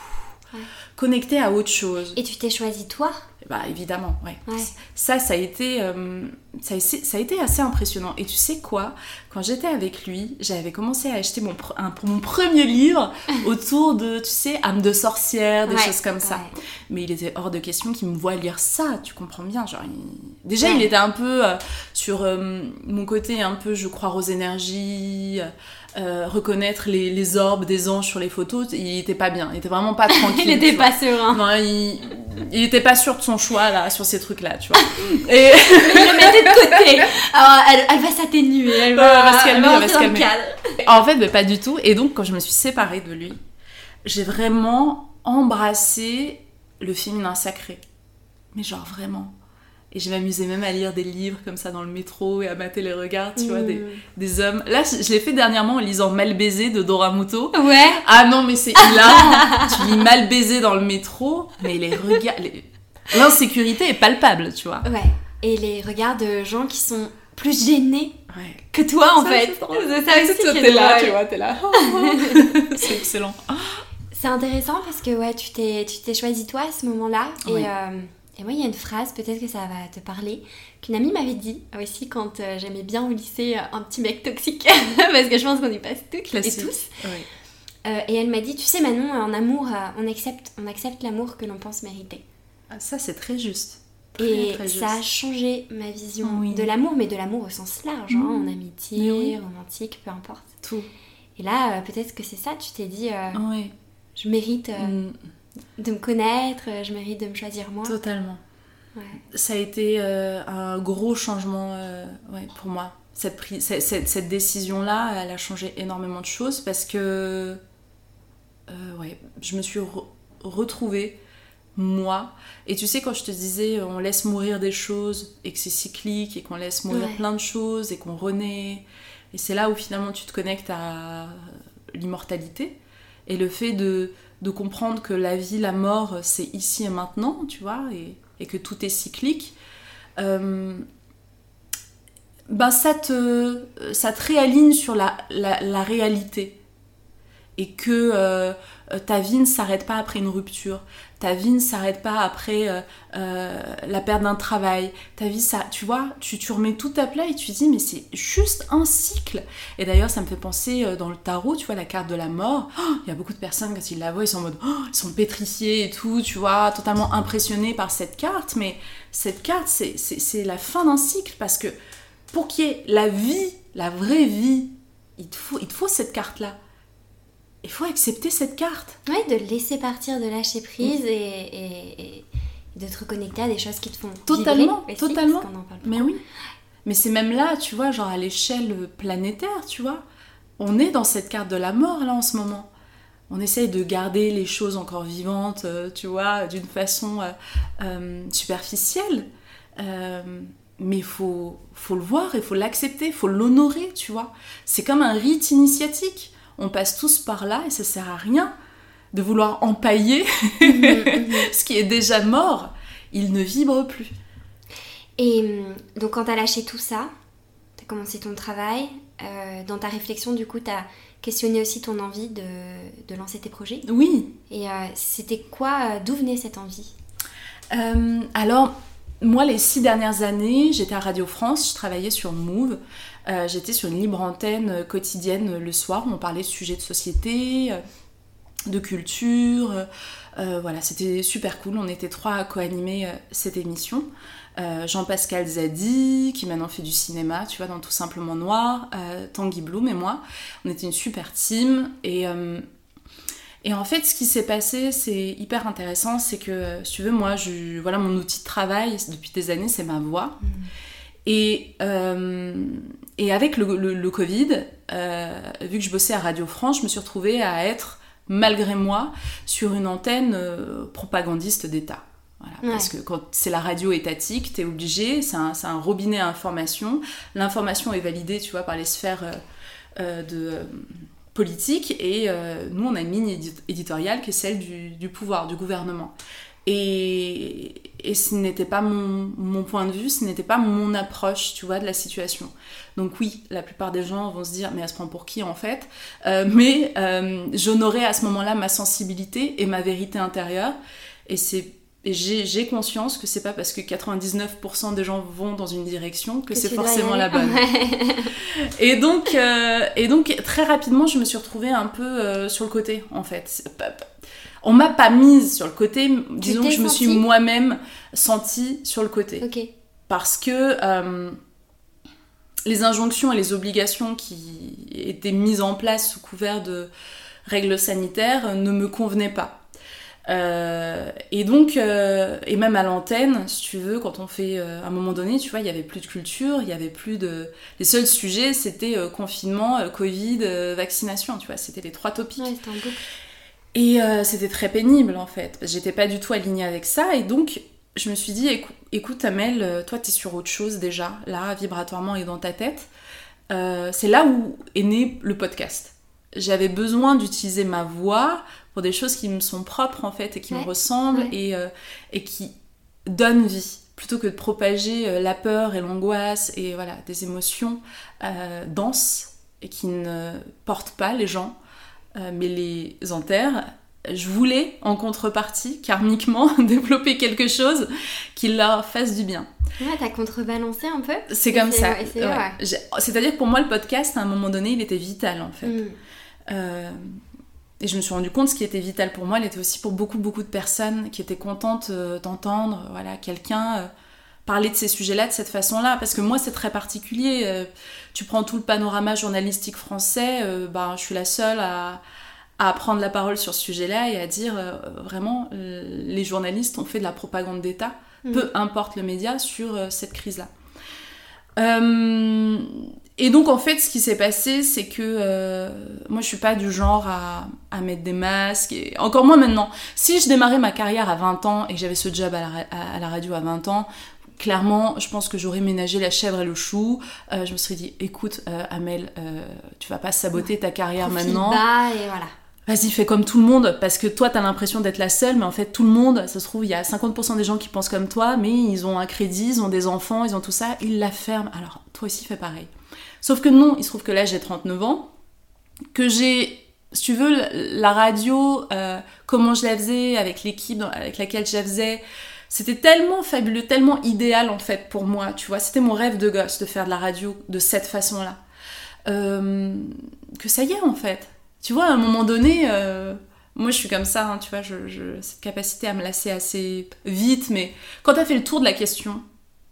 Ouais. connecté à autre chose. Et tu t'es choisi toi? Bah évidemment, ouais. Ouais. Ça, ça a été, euh, ça, a, ça a été assez impressionnant. Et tu sais quoi? Quand j'étais avec lui, j'avais commencé à acheter mon, un- pour mon premier livre autour de, tu sais, âme de sorcière, des Ouais, choses comme ça. Mais il était hors de question qu'il me voit lire ça, tu comprends bien. Genre, il- Déjà, il était un peu euh, sur euh, mon côté un peu, je crois, aux énergies, euh, reconnaître les, les orbes des anges sur les photos. Il était pas bien, il était vraiment pas tranquille. Il était vois. pas serein. Non, il, il était pas sûr de son choix là, sur ces trucs-là, tu vois. Et Il le mettait de côté. Alors, elle, elle va s'atténuer, elle va, elle va se calmer, elle va se calmer. en fait, pas du tout. Et donc, quand je me suis séparée de lui, j'ai vraiment embrassé le féminin sacré. Mais genre vraiment. Et je m'amusais même à lire des livres comme ça dans le métro et à mater les regards, tu vois, des, Hmm. des hommes. Là, je, je l'ai fait dernièrement en lisant Mal baisé de Dora Muto. Ouais. Ah non, mais c'est hilarant. tu lis Mal baisé dans le métro, mais les regards. les- L'insécurité est palpable, tu vois. Ouais. Et les regards de gens qui sont plus gênés Ouais. que toi en Ça, fait. c'est ça T'es là, tu vois, t'es là. c'est excellent. C'est intéressant parce que ouais, tu t'es choisi toi à ce moment-là et, Oui. euh, et moi il y a une phrase peut-être que ça va te parler qu'une amie m'avait dit aussi quand euh, j'aimais bien au lycée euh, un petit mec toxique parce que je pense qu'on y passe toutes Classique. et tous. Euh, et elle m'a dit tu sais Manon en amour on accepte on accepte l'amour que l'on pense mériter Ah, Ça, c'est très juste. Très, et très ça a changé ma vision Oui. de l'amour mais de l'amour au sens large hein, en Mais amitié oui. romantique peu importe Tout. et là peut-être que c'est ça tu t'es dit je mérite euh, Mm, de me connaître euh, je mérite de me choisir moi totalement. Ouais. Ça a été euh, un gros changement euh, ouais, pour moi. Cette, prise, cette, cette- cette décision-là, elle a changé énormément de choses parce que euh, ouais, je me suis re- retrouvée, moi. Et tu sais, quand je te disais, on laisse mourir des choses et que c'est cyclique et qu'on laisse mourir Ouais. plein de choses et qu'on renaît. Et c'est là où finalement tu te connectes à l'immortalité et le fait de, de comprendre que la vie, la mort, c'est ici et maintenant, tu vois, et, que tout est cyclique. Euh, ben ça te, réaligne sur la, la, la réalité. Et que euh, ta vie ne s'arrête pas après une rupture. Ta vie ne s'arrête pas après euh, euh, la perte d'un travail. Ta vie, ça, tu vois, tu, remets tout à plat et tu dis, mais c'est juste un cycle. Et d'ailleurs, ça me fait penser euh, dans le tarot, tu vois, la carte de la mort. Il y a beaucoup de personnes, quand ils la voient, ils sont en mode, ils sont pétrifiés et tout, tu vois, totalement impressionnés par cette carte. Mais cette carte, c'est- la fin d'un cycle parce que pour qu'il y ait la vie, la vraie vie, il il te faut cette carte-là. Il faut accepter cette carte. Ouais, de laisser partir, de lâcher prise et, et- et de te reconnecter à des choses qui te font Totalement, vibrer aussi, totalement. parce qu'on en parle Mais oui. Mais c'est même là, tu vois, genre à l'échelle planétaire, tu vois. On est dans cette carte de la mort là en ce moment. On essaye de garder les choses encore vivantes, euh, tu vois, d'une façon euh, euh, superficielle. Euh, mais il faut, faut le voir, il faut l'accepter, il faut l'honorer, tu vois. C'est comme un rite initiatique. On passe tous par là et ça sert à rien de vouloir empailler ce qui est déjà mort. Il ne vibre plus. Et hum, donc quand t'as lâché tout ça, t'as commencé ton travail, euh, dans ta réflexion du coup t'as questionné aussi ton envie de, de lancer tes projets. Oui, Et euh, c'était quoi, euh, d'où venait cette envie? Alors, moi, les six dernières années, j'étais à Radio France, je travaillais sur Move. J'étais sur une libre antenne quotidienne le soir, où on parlait de sujets de société, de culture. voilà, c'était super cool. On était trois à co-animer cette émission. Euh, Jean-Pascal Zadi, qui maintenant fait du cinéma, tu vois, dans Tout Simplement Noir, euh, Tanguy Bloom et moi. On était une super team. Et, euh, et en fait, ce qui s'est passé, c'est hyper intéressant, c'est que, si tu veux, moi, je, voilà, mon outil de travail depuis des années, c'est ma voix. Mm. Et, et avec le, le Covid, vu que je bossais à Radio France, je me suis retrouvée à être, malgré moi, sur une antenne propagandiste d'État. Parce que quand c'est la radio étatique, tu es obligé, c'est un, un, robinet à information. L'information est validée, tu vois, par les sphères euh, euh, de euh, politique. Et nous, on a une ligne éditoriale qui est celle du, du pouvoir, du gouvernement. Et, et ce n'était pas mon, mon, point de vue, ce n'était pas mon approche, tu vois, de la situation. Donc oui, la plupart des gens vont se dire, mais elle se prend pour qui en fait? Mais j'honorais à ce moment-là ma sensibilité et ma vérité intérieure. Et c'est j'ai conscience que c'est pas parce que 99% des gens vont dans une direction que, c'est forcément la bonne. et, donc, euh, et donc, très rapidement, je me suis retrouvée un peu euh, sur le côté, en fait. On m'a pas mise sur le côté, disons que je me suis moi-même sentie sur le côté. Parce que euh, les injonctions et les obligations qui étaient mises en place sous couvert de règles sanitaires ne me convenaient pas. Euh, et donc, euh, et même à l'antenne, si tu veux, quand on fait, euh, à un moment donné, tu vois, il y avait plus de culture, il y avait plus de... Les seuls sujets, c'était confinement, Covid, vaccination, tu vois, c'était les trois topics. Et c'était très pénible, en fait. J'étais pas du tout alignée avec ça, et donc, je me suis dit, écoute, Amel, toi, t'es sur autre chose déjà, là, vibratoirement et dans ta tête. c'est là où est né le podcast. J'avais besoin d'utiliser ma voix pour des choses qui me sont propres en fait et qui me ressemblent et, euh, et qui donnent vie plutôt que de propager euh, la peur et l'angoisse et voilà des émotions euh, denses et qui ne portent pas les gens mais les enterrent je voulais en contrepartie karmiquement développer quelque chose qui leur fasse du bien Ouais, t'as contrebalancé un peu? C'est comme ça. C'est-à-dire que pour moi, le podcast, à un moment donné, il était vital en fait. Mm. Et je me suis rendu compte ce qui était vital pour moi, elle était aussi pour beaucoup beaucoup de personnes qui étaient contentes euh, d'entendre voilà quelqu'un euh, parler de ces sujets-là de cette façon-là parce que moi c'est très particulier. Euh, tu prends tout le panorama journalistique français, ben je suis la seule à, à prendre la parole sur ce sujet-là et à dire vraiment les journalistes ont fait de la propagande d'État, mmh. peu importe le média sur cette crise-là. Et donc en fait, ce qui s'est passé, c'est que euh, moi je suis pas du genre à, à, mettre des masques, et encore moins maintenant. Si je démarrais ma carrière à 20 ans et que j'avais ce job à la, à, la, radio à 20 ans, clairement, je pense que j'aurais ménagé la chèvre et le chou. Euh, je me serais dit, écoute, euh, Amel, tu vas pas saboter ta carrière maintenant. et voilà. Vas-y, fais comme tout le monde, parce que toi, t'as l'impression d'être la seule, mais en fait, tout le monde, ça se trouve, il y a 50% des gens qui pensent comme toi, mais ils ont un crédit, ils ont des enfants, ils ont tout ça, ils la ferment. Alors, toi aussi, fais pareil. Sauf que non, il se trouve que là j'ai 39 ans, que j'ai, si tu veux, la radio, euh, comment je la faisais, avec l'équipe avec laquelle je la faisais, c'était tellement fabuleux, tellement idéal en fait pour moi, tu vois. C'était mon rêve de gosse de faire de la radio de cette façon-là. Euh, que ça y est en fait. Tu vois, à un moment donné, euh, moi je suis comme ça, hein, tu vois, je, cette capacité à me lasser assez vite, mais quand tu as fait le tour de la question,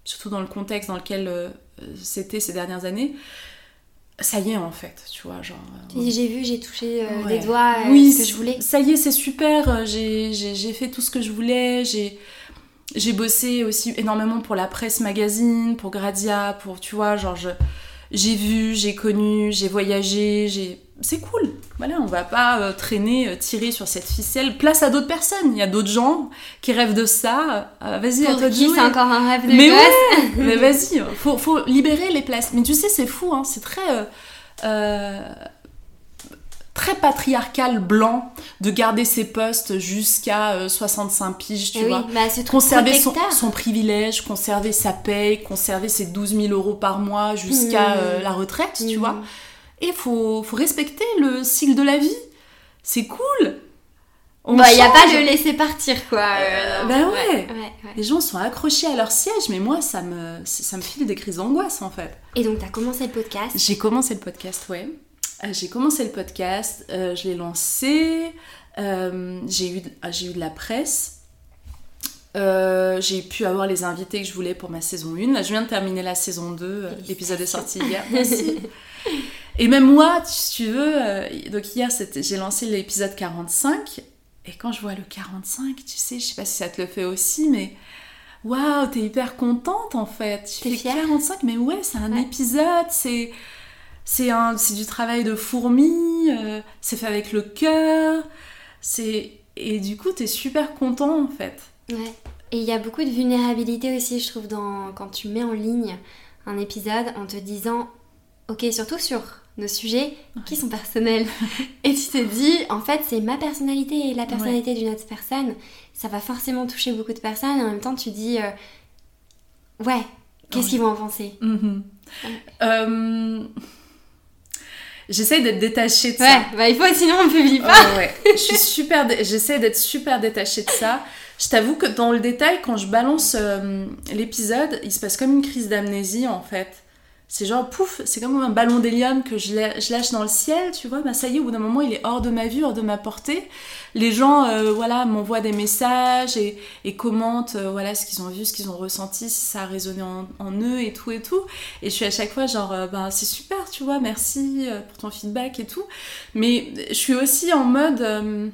surtout dans le contexte dans lequel c'était ces dernières années, ça y est en fait, tu vois, genre... Euh, j'ai vu, j'ai touché euh, les doigts, euh, oui, ce que je voulais. Ça y est, c'est super, j'ai fait tout ce que je voulais, j'ai bossé aussi énormément pour la presse magazine, pour Gradia, pour, tu vois, genre, j'ai vu, j'ai connu, j'ai voyagé, j'ai c'est cool. Voilà, on va pas euh, traîner, euh, tirer sur cette ficelle. Place à d'autres personnes. Il y a d'autres gens qui rêvent de ça. Euh, vas-y, à toi de c'est encore un rêve de Mais mais vas-y, faut, faut libérer les places. Mais tu sais, c'est fou, hein, c'est très très patriarcal blanc de garder ses postes jusqu'à 65 piges, tu vois. Bah, conserver son, son, privilège, conserver sa paye, conserver ses 12 000 euros par mois jusqu'à mmh. la retraite, tu mmh. vois. Et faut, faut respecter le cycle de la vie. C'est cool. il n'y bah, a pas de laisser partir, quoi. Euh, bah ouais. Les gens sont accrochés à leur siège, mais moi, ça me, ça me file des crises d'angoisse, en fait. Et donc, tu as commencé le podcast J'ai commencé le podcast, ouais. Euh, j'ai commencé le podcast, euh, je l'ai lancé, j'ai eu, ah, eu de la presse. j'ai pu avoir les invités que je voulais pour ma saison 1. Là, je viens de terminer la saison 2. L'épisode est sorti hier. Merci. Et même moi, si tu veux, donc hier, j'ai lancé l'épisode 45 et quand je vois le 45, tu sais, je sais pas si ça te le fait aussi, mais waouh, t'es hyper contente en fait. Tu fais 45, mais ouais, c'est un épisode, c'est c'est un c'est du travail de fourmi, euh, c'est fait avec le cœur, c'est et du coup, t'es super content en fait. Ouais. Et il y a beaucoup de vulnérabilité aussi, je trouve, dans quand tu mets en ligne un épisode en te disant, ok, surtout sur nos sujets qui sont personnels. et tu te dis, en fait, c'est ma personnalité et la personnalité d'une autre personne. Ça va forcément toucher beaucoup de personnes. Et en même temps, tu dis, euh, ouais, qu'est-ce qu'ils vont en penser? Mm-hmm. euh, J'essaie d'être détachée de ça. Ouais, bah il faut, sinon on publie pas. ouais. Je suis super, j'essaie d'être super détachée de ça. Je t'avoue que dans le détail, quand je balance euh, l'épisode, il se passe comme une crise d'amnésie en fait c'est genre pouf, c'est comme un ballon d'hélium que je, lâche dans le ciel, tu vois, bah ça y est, au bout d'un moment il est hors de ma vue, hors de ma portée. Les gens, euh, voilà, m'envoient des messages et, commentent, euh, voilà, ce qu'ils ont vu, ce qu'ils ont ressenti, si ça a résonné en, eux et tout et tout. Et je suis à chaque fois genre, euh, bah c'est super, tu vois, merci pour ton feedback et tout. Mais je suis aussi en mode,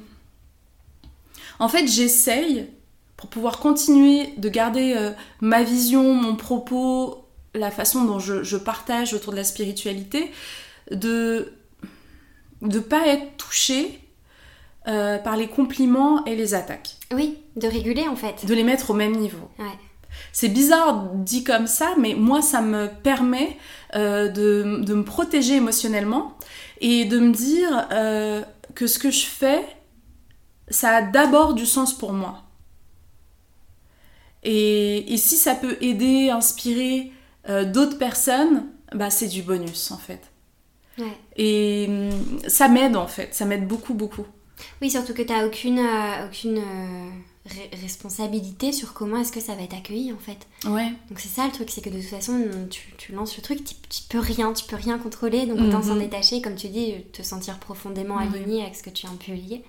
en fait, j'essaye pour pouvoir continuer de garder ma vision, mon propos la façon dont je, partage autour de la spiritualité, de ne pas être touchée euh, par les compliments et les attaques. Oui, de réguler en fait. De les mettre au même niveau. C'est bizarre dit comme ça, mais moi ça me permet euh, de, me protéger émotionnellement et de me dire euh, que ce que je fais, ça a d'abord du sens pour moi. Et, et, si ça peut aider, inspirer euh, d'autres personnes, bah, c'est du bonus en fait. Et hum, ça m'aide en fait, ça m'aide beaucoup, beaucoup. Oui, surtout que tu n'as aucune, euh, aucune euh, responsabilité sur comment est-ce que ça va être accueilli en fait. Ouais. Donc c'est ça le truc, c'est que de toute façon, tu, tu lances le truc, tu, tu, peux rien, tu peux rien contrôler, donc autant s'en mhm. détacher, comme tu dis, te sentir profondément aligné avec ce que tu as publié.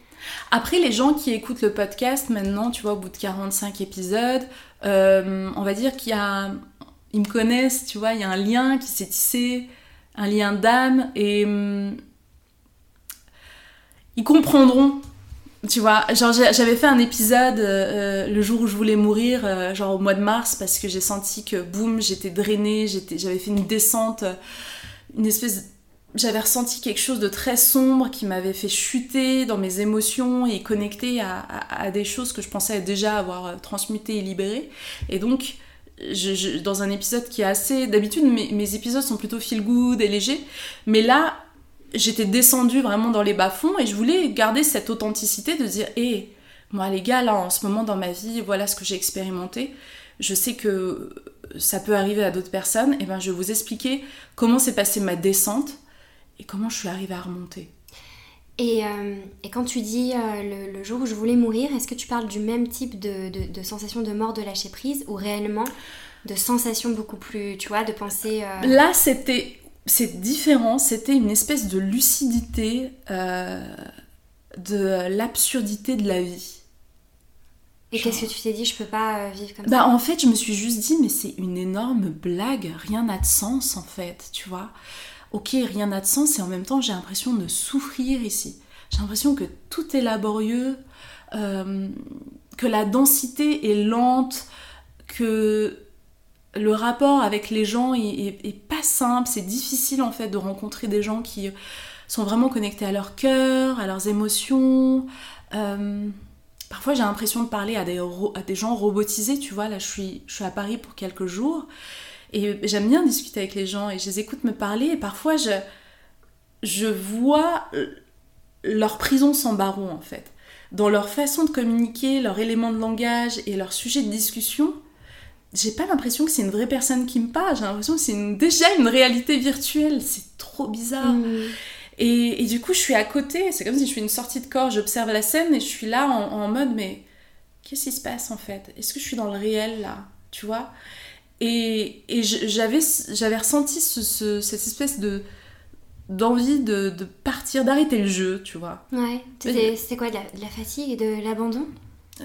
Après, les gens qui écoutent le podcast maintenant, tu vois, au bout de 45 épisodes, on va dire qu'il y a ils me connaissent, tu vois, il y a un lien qui s'est tissé, un lien d'âme, et hum, ils comprendront, tu vois. Genre, j'avais fait un épisode euh, le jour où je voulais mourir, euh, genre au mois de mars, parce que j'ai senti que, boum, j'étais drainée, j'avais fait une descente, une espèce j'avais ressenti quelque chose de très sombre qui m'avait fait chuter dans mes émotions et connecter à, à, des choses que je pensais déjà avoir euh, transmutées et libérées. Et donc, dans un épisode qui est assez. D'habitude, mes, épisodes sont plutôt feel good et légers. Mais là, j'étais descendue vraiment dans les bas-fonds et je voulais garder cette authenticité de dire Hé, moi, les gars, là, en ce moment dans ma vie, voilà ce que j'ai expérimenté. Je sais que ça peut arriver à d'autres personnes. Et ben, je vais vous expliquer comment s'est passée ma descente et comment je suis arrivée à remonter. Euh, et, quand tu dis euh, le, jour où je voulais mourir, est-ce que tu parles du même type de, de, sensation de mort, de lâcher prise, ou réellement de sensation beaucoup plus, tu vois, de penser... Euh, Là, c'était... C'est différent, c'était une espèce de lucidité de l'absurdité de la vie. Et qu'est-ce que tu t'es dit Je peux pas vivre comme bah, ça? En fait, je me suis juste dit, mais c'est une énorme blague, rien n'a de sens en fait, tu vois ok, rien n'a de sens et en même temps j'ai l'impression de souffrir ici. J'ai l'impression que tout est laborieux, euh, que la densité est lente, que le rapport avec les gens est, pas simple, c'est difficile en fait de rencontrer des gens qui sont vraiment connectés à leur cœur, à leurs émotions. Euh, parfois j'ai l'impression de parler à des, à des, gens robotisés, tu vois, là je suis, je suis à Paris pour quelques jours et j'aime bien discuter avec les gens et je les écoute me parler et parfois je, je vois leur prison sans baron en fait. Dans leur façon de communiquer, leur élément de langage et leur sujet de discussion, j'ai pas l'impression que c'est une vraie personne qui me parle, j'ai l'impression que c'est déjà une réalité virtuelle, c'est trop bizarre. Mmh. Et, et, du coup, je suis à côté, c'est comme si je suis une sortie de corps, j'observe la scène et je suis là en, en mode, mais qu'est-ce qui se passe en fait? Est-ce que je suis dans le réel là? Tu vois? Et, et j'avais, ressenti ce, cette espèce de d'envie de, de, partir, d'arrêter le jeu, tu vois. Ouais, c'était quoi de la, de la, fatigue et de l'abandon?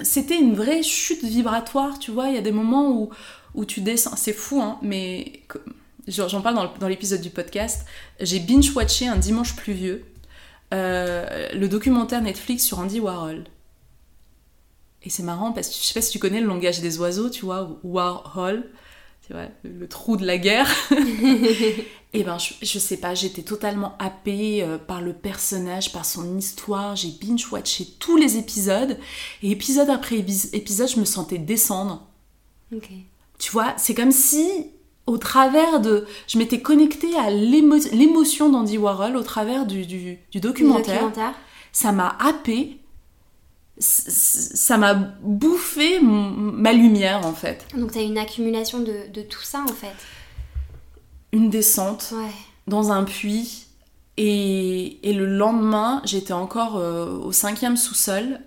C'était une vraie chute vibratoire, tu vois. Il y a des moments où, où tu descends, c'est fou, hein, mais j'en parle dans l'épisode du podcast. J'ai binge-watché un dimanche pluvieux euh, le documentaire Netflix sur Andy Warhol. Et c'est marrant parce que je sais pas si tu connais le langage des oiseaux, tu vois, Warhol, le, trou de la guerre. et ben, je, je, sais pas, j'étais totalement happée euh, par le personnage, par son histoire. J'ai binge-watché tous les épisodes. Et épisode après épisode, je me sentais descendre. Tu vois, c'est comme si, au travers de. Je m'étais connectée à l'émotion d'Andy Warhol au travers du, du, du documentaire. documentaire. Ça m'a happée ça m'a bouffé ma lumière en fait. Donc t'as une accumulation de, de, tout ça en fait. Une descente ouais. dans un puits et, et le lendemain j'étais encore euh, au cinquième sous-sol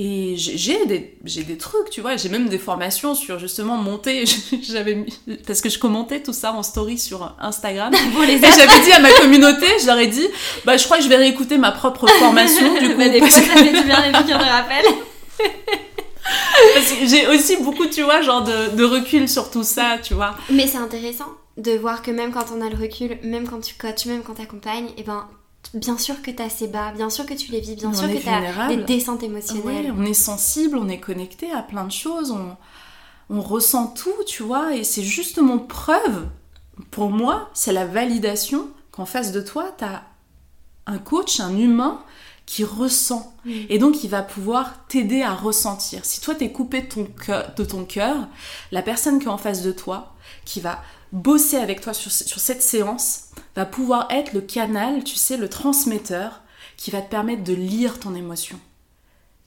et j'ai des, des trucs, tu vois, j'ai même des formations sur justement monter, j'avais parce que je commentais tout ça en story sur Instagram. les et j'avais dit à ma communauté, je leur ai dit, bah je crois que je vais réécouter ma propre formation du coup. bah, des fois, ça fait du bien les rappel. parce que j'ai aussi beaucoup, tu vois, genre de, de recul sur tout ça, tu vois. Mais c'est intéressant de voir que même quand on a le recul, même quand tu coaches, même quand tu accompagnes, et eh ben bien sûr que tu as ces bas, bien sûr que tu les vis, bien on sûr que tu as des descentes émotionnelles. On est sensible, on est connecté à plein de choses, on, on ressent tout, tu vois, et c'est justement preuve, pour moi, c'est la validation qu'en face de toi, tu as un coach, un humain qui ressent. Et donc, il va pouvoir t'aider à ressentir. Si toi, t'es coupé de ton, cœur, de ton cœur, la personne qui est en face de toi, qui va bosser avec toi sur, sur cette séance, va pouvoir être le canal, tu sais, le transmetteur qui va te permettre de lire ton émotion.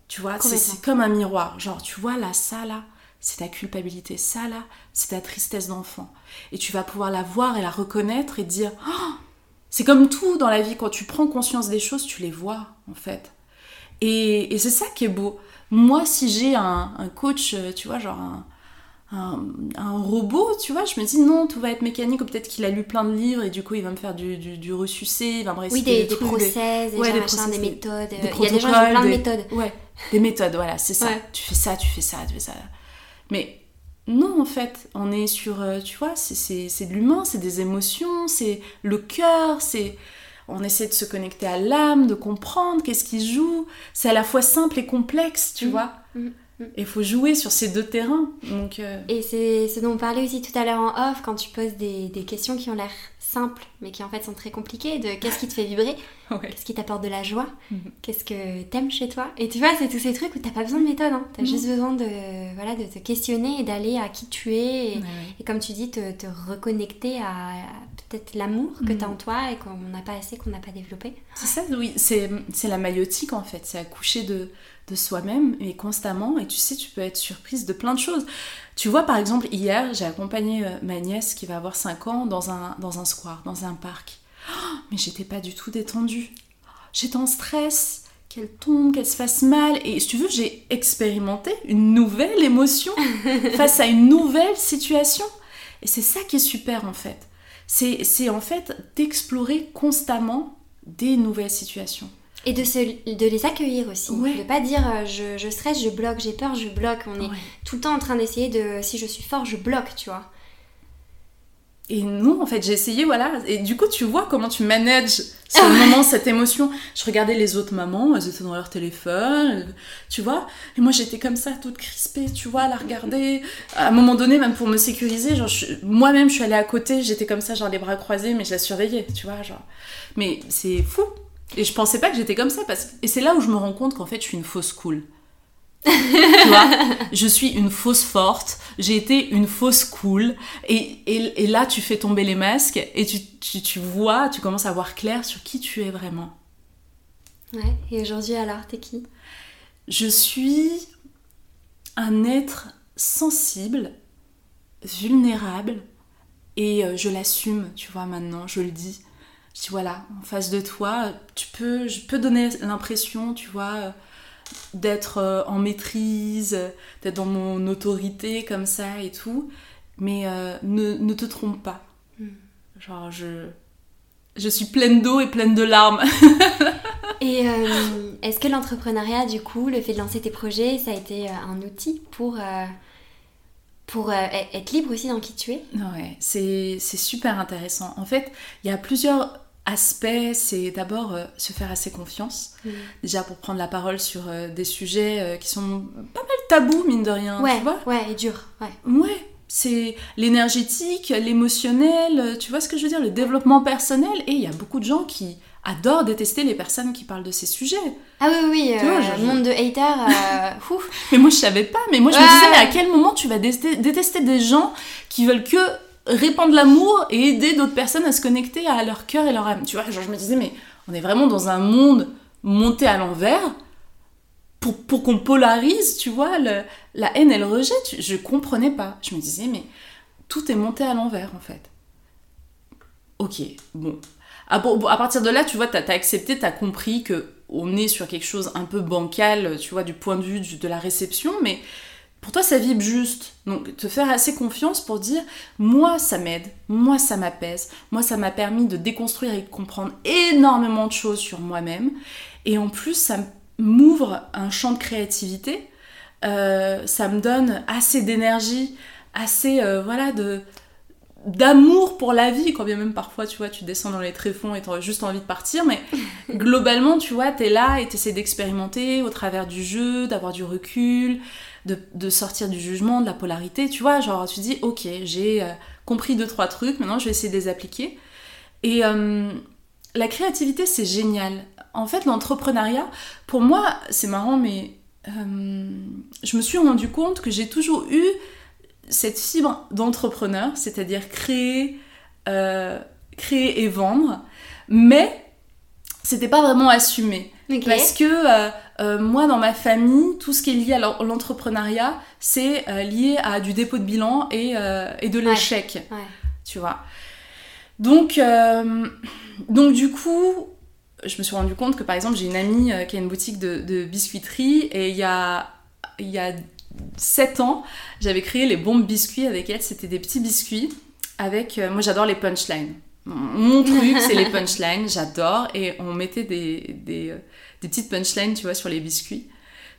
Tu vois, c'est comme un miroir. Genre, tu vois là, ça là, c'est ta culpabilité. Ça là, c'est ta tristesse d'enfant. Et tu vas pouvoir la voir et la reconnaître et dire oh C'est comme tout dans la vie, quand tu prends conscience des choses, tu les vois en fait. Et, et c'est ça qui est beau. Moi, si j'ai un, un, coach, euh, tu vois, genre un, un, un, robot, tu vois, je me dis non, tout va être mécanique, ou peut-être qu'il a lu plein de livres et du coup il va me faire du, du, du ressucé, il va me réciter Oui, des, des, des trucs, process, des, ouais, des, des, machin, process, des méthodes. des il y a des gens qui ont plein de méthodes. Ouais, des méthodes, voilà, c'est ça. Ouais. Tu fais ça, tu fais ça, tu fais ça. Mais non, en fait, on est sur, euh, tu vois, c'est de l'humain, c'est des émotions, c'est le cœur, c'est on essaie de se connecter à l'âme, de comprendre qu'est-ce qui joue. C'est à la fois simple et complexe, tu Mmh. vois. Mmh. Et il faut jouer sur ces deux terrains. Donc, euh, Et c'est ce dont on parlait aussi tout à l'heure en off, quand tu poses des, des questions qui ont l'air simples, mais qui en fait sont très compliquées, de qu'est-ce qui te fait vibrer, ouais. qu'est-ce qui t'apporte de la joie, Mhm. qu'est-ce que t'aimes chez toi? Et tu vois, c'est tous ces trucs où t'as pas besoin de méthode, hein. t'as Non. juste besoin de, voilà, de te questionner et d'aller à qui tu es. Et, Ouais, ouais. et comme tu dis, te, te reconnecter à, à peut-être l'amour que t'as en toi et qu'on n'a pas assez, qu'on n'a pas développé. C'est ça, oui, c'est c'est la maïotique en fait, c'est accoucher de, de soi-même et constamment, et tu sais, tu peux être surprise de plein de choses. Tu vois, par exemple, hier, j'ai accompagné euh, ma nièce qui va avoir 5 ans dans un, dans un square, dans un parc. Oh, mais j'étais pas du tout détendue. J'étais en stress, qu'elle tombe, qu'elle se fasse mal, et si tu veux, j'ai expérimenté une nouvelle émotion face à une nouvelle situation. Et c'est ça qui est super en fait. C'est c'est en fait d'explorer constamment des nouvelles situations. Et de, se, de les accueillir aussi. Ouais. De pas dire euh, je, je stresse, je bloque, j'ai peur, je bloque. On est Ouais. tout le temps en train d'essayer de si je suis fort, je bloque, tu vois. Et non, en fait, j'ai essayé, voilà. Et du coup, tu vois comment tu manages le moment cette émotion. Je regardais les autres mamans, elles étaient dans leur téléphone, tu vois. Et moi, j'étais comme ça, toute crispée, tu vois, à la regarder. À un moment donné, même pour me sécuriser, genre, moi-même, je suis allée à côté, j'étais comme ça, genre les bras croisés, mais je la surveillais, tu vois, genre. Mais c'est fou. Et je pensais pas que j'étais comme ça, parce que... Et c'est là où je me rends compte qu'en fait, je suis une fausse cool. tu vois, je suis une fausse forte, j'ai été une fausse cool, et, et, et là tu fais tomber les masques et tu, tu, tu vois, tu commences à voir clair sur qui tu es vraiment. Ouais. Et aujourd'hui alors, t'es qui? Je suis un être sensible, vulnérable, et euh, je l'assume, tu vois, maintenant, je le dis. Je dis voilà, en face de toi, tu peux, je peux donner l'impression, tu vois, d'être euh, en maîtrise, d'être dans mon autorité comme ça et tout, mais euh, ne, ne, te trompe pas. Hmm. Genre, je, je suis pleine d'eau et pleine de larmes. et euh, est-ce que l'entrepreneuriat, du coup, le fait de lancer tes projets, ça a été un outil pour pour e-, être libre aussi dans qui tu es Ouais, c'est super intéressant. En fait, il y a plusieurs aspect, c'est d'abord euh, se faire assez confiance. Mm. Déjà pour prendre la parole sur euh, des sujets euh, qui sont pas mal tabous, mine de rien. Ouais, tu vois ouais, et dur. Ouais. Ouais, c'est l'énergétique, l'émotionnel, tu vois ce que je veux dire, le développement personnel. Et il y a beaucoup de gens qui adorent détester les personnes qui parlent de ces sujets. Ah oui, oui, oui, monde de haters. mais moi je savais pas, mais moi je me disais, mais à quel moment tu vas détester des gens qui veulent que répandre l'amour et aider d'autres personnes à se connecter à leur cœur et leur âme? Tu vois, genre je me disais, mais on est vraiment dans un monde monté à l'envers pour, pour qu'on polarise, tu vois, le, la haine et le rejet. Je comprenais pas. Je me disais, mais tout est monté à l'envers en fait. Ok, bon. À, à partir de là, tu vois, t'as as accepté, t'as compris que on est sur quelque chose un peu bancal, tu vois, du point de vue de la réception, mais pour toi ça vibre juste. Donc te faire assez confiance pour dire moi ça m'aide, moi ça m'apaise, moi ça m'a permis de déconstruire et de comprendre énormément de choses sur moi-même. Et en plus ça m'ouvre un champ de créativité, euh, ça me donne assez d'énergie, assez euh, voilà de d'amour pour la vie, quand bien même parfois, tu vois, tu descends dans les tréfonds et t'as juste envie de partir, mais globalement, tu vois, t'es là et t'essaies d'expérimenter au travers du jeu, d'avoir du recul, de, sortir du jugement, de la polarité, tu vois, genre tu dis ok, j'ai euh, compris deux trois trucs, maintenant je vais essayer de les appliquer. Et euh, la créativité c'est génial. En fait, l'entrepreneuriat, pour moi, c'est marrant, mais euh, je me suis rendu compte que j'ai toujours eu cette fibre d'entrepreneur, c'est-à-dire créer, créer et vendre, mais c'était pas vraiment assumé. Parce que euh, moi, dans ma famille, tout ce qui est lié à l'entrepreneuriat, c'est euh, lié à du dépôt de bilan et, euh, de l'échec. Tu vois. Donc, donc, du coup, je me suis rendu compte que, par exemple, j'ai une amie qui a une boutique de, biscuiterie et il y a, il y a 7 ans, j'avais créé les bombes biscuits avec elle. C'était des petits biscuits avec... moi, j'adore les punchlines. Mon truc, c'est les punchlines, j'adore. Et on mettait des, des, des petites punchlines, tu vois, sur les biscuits.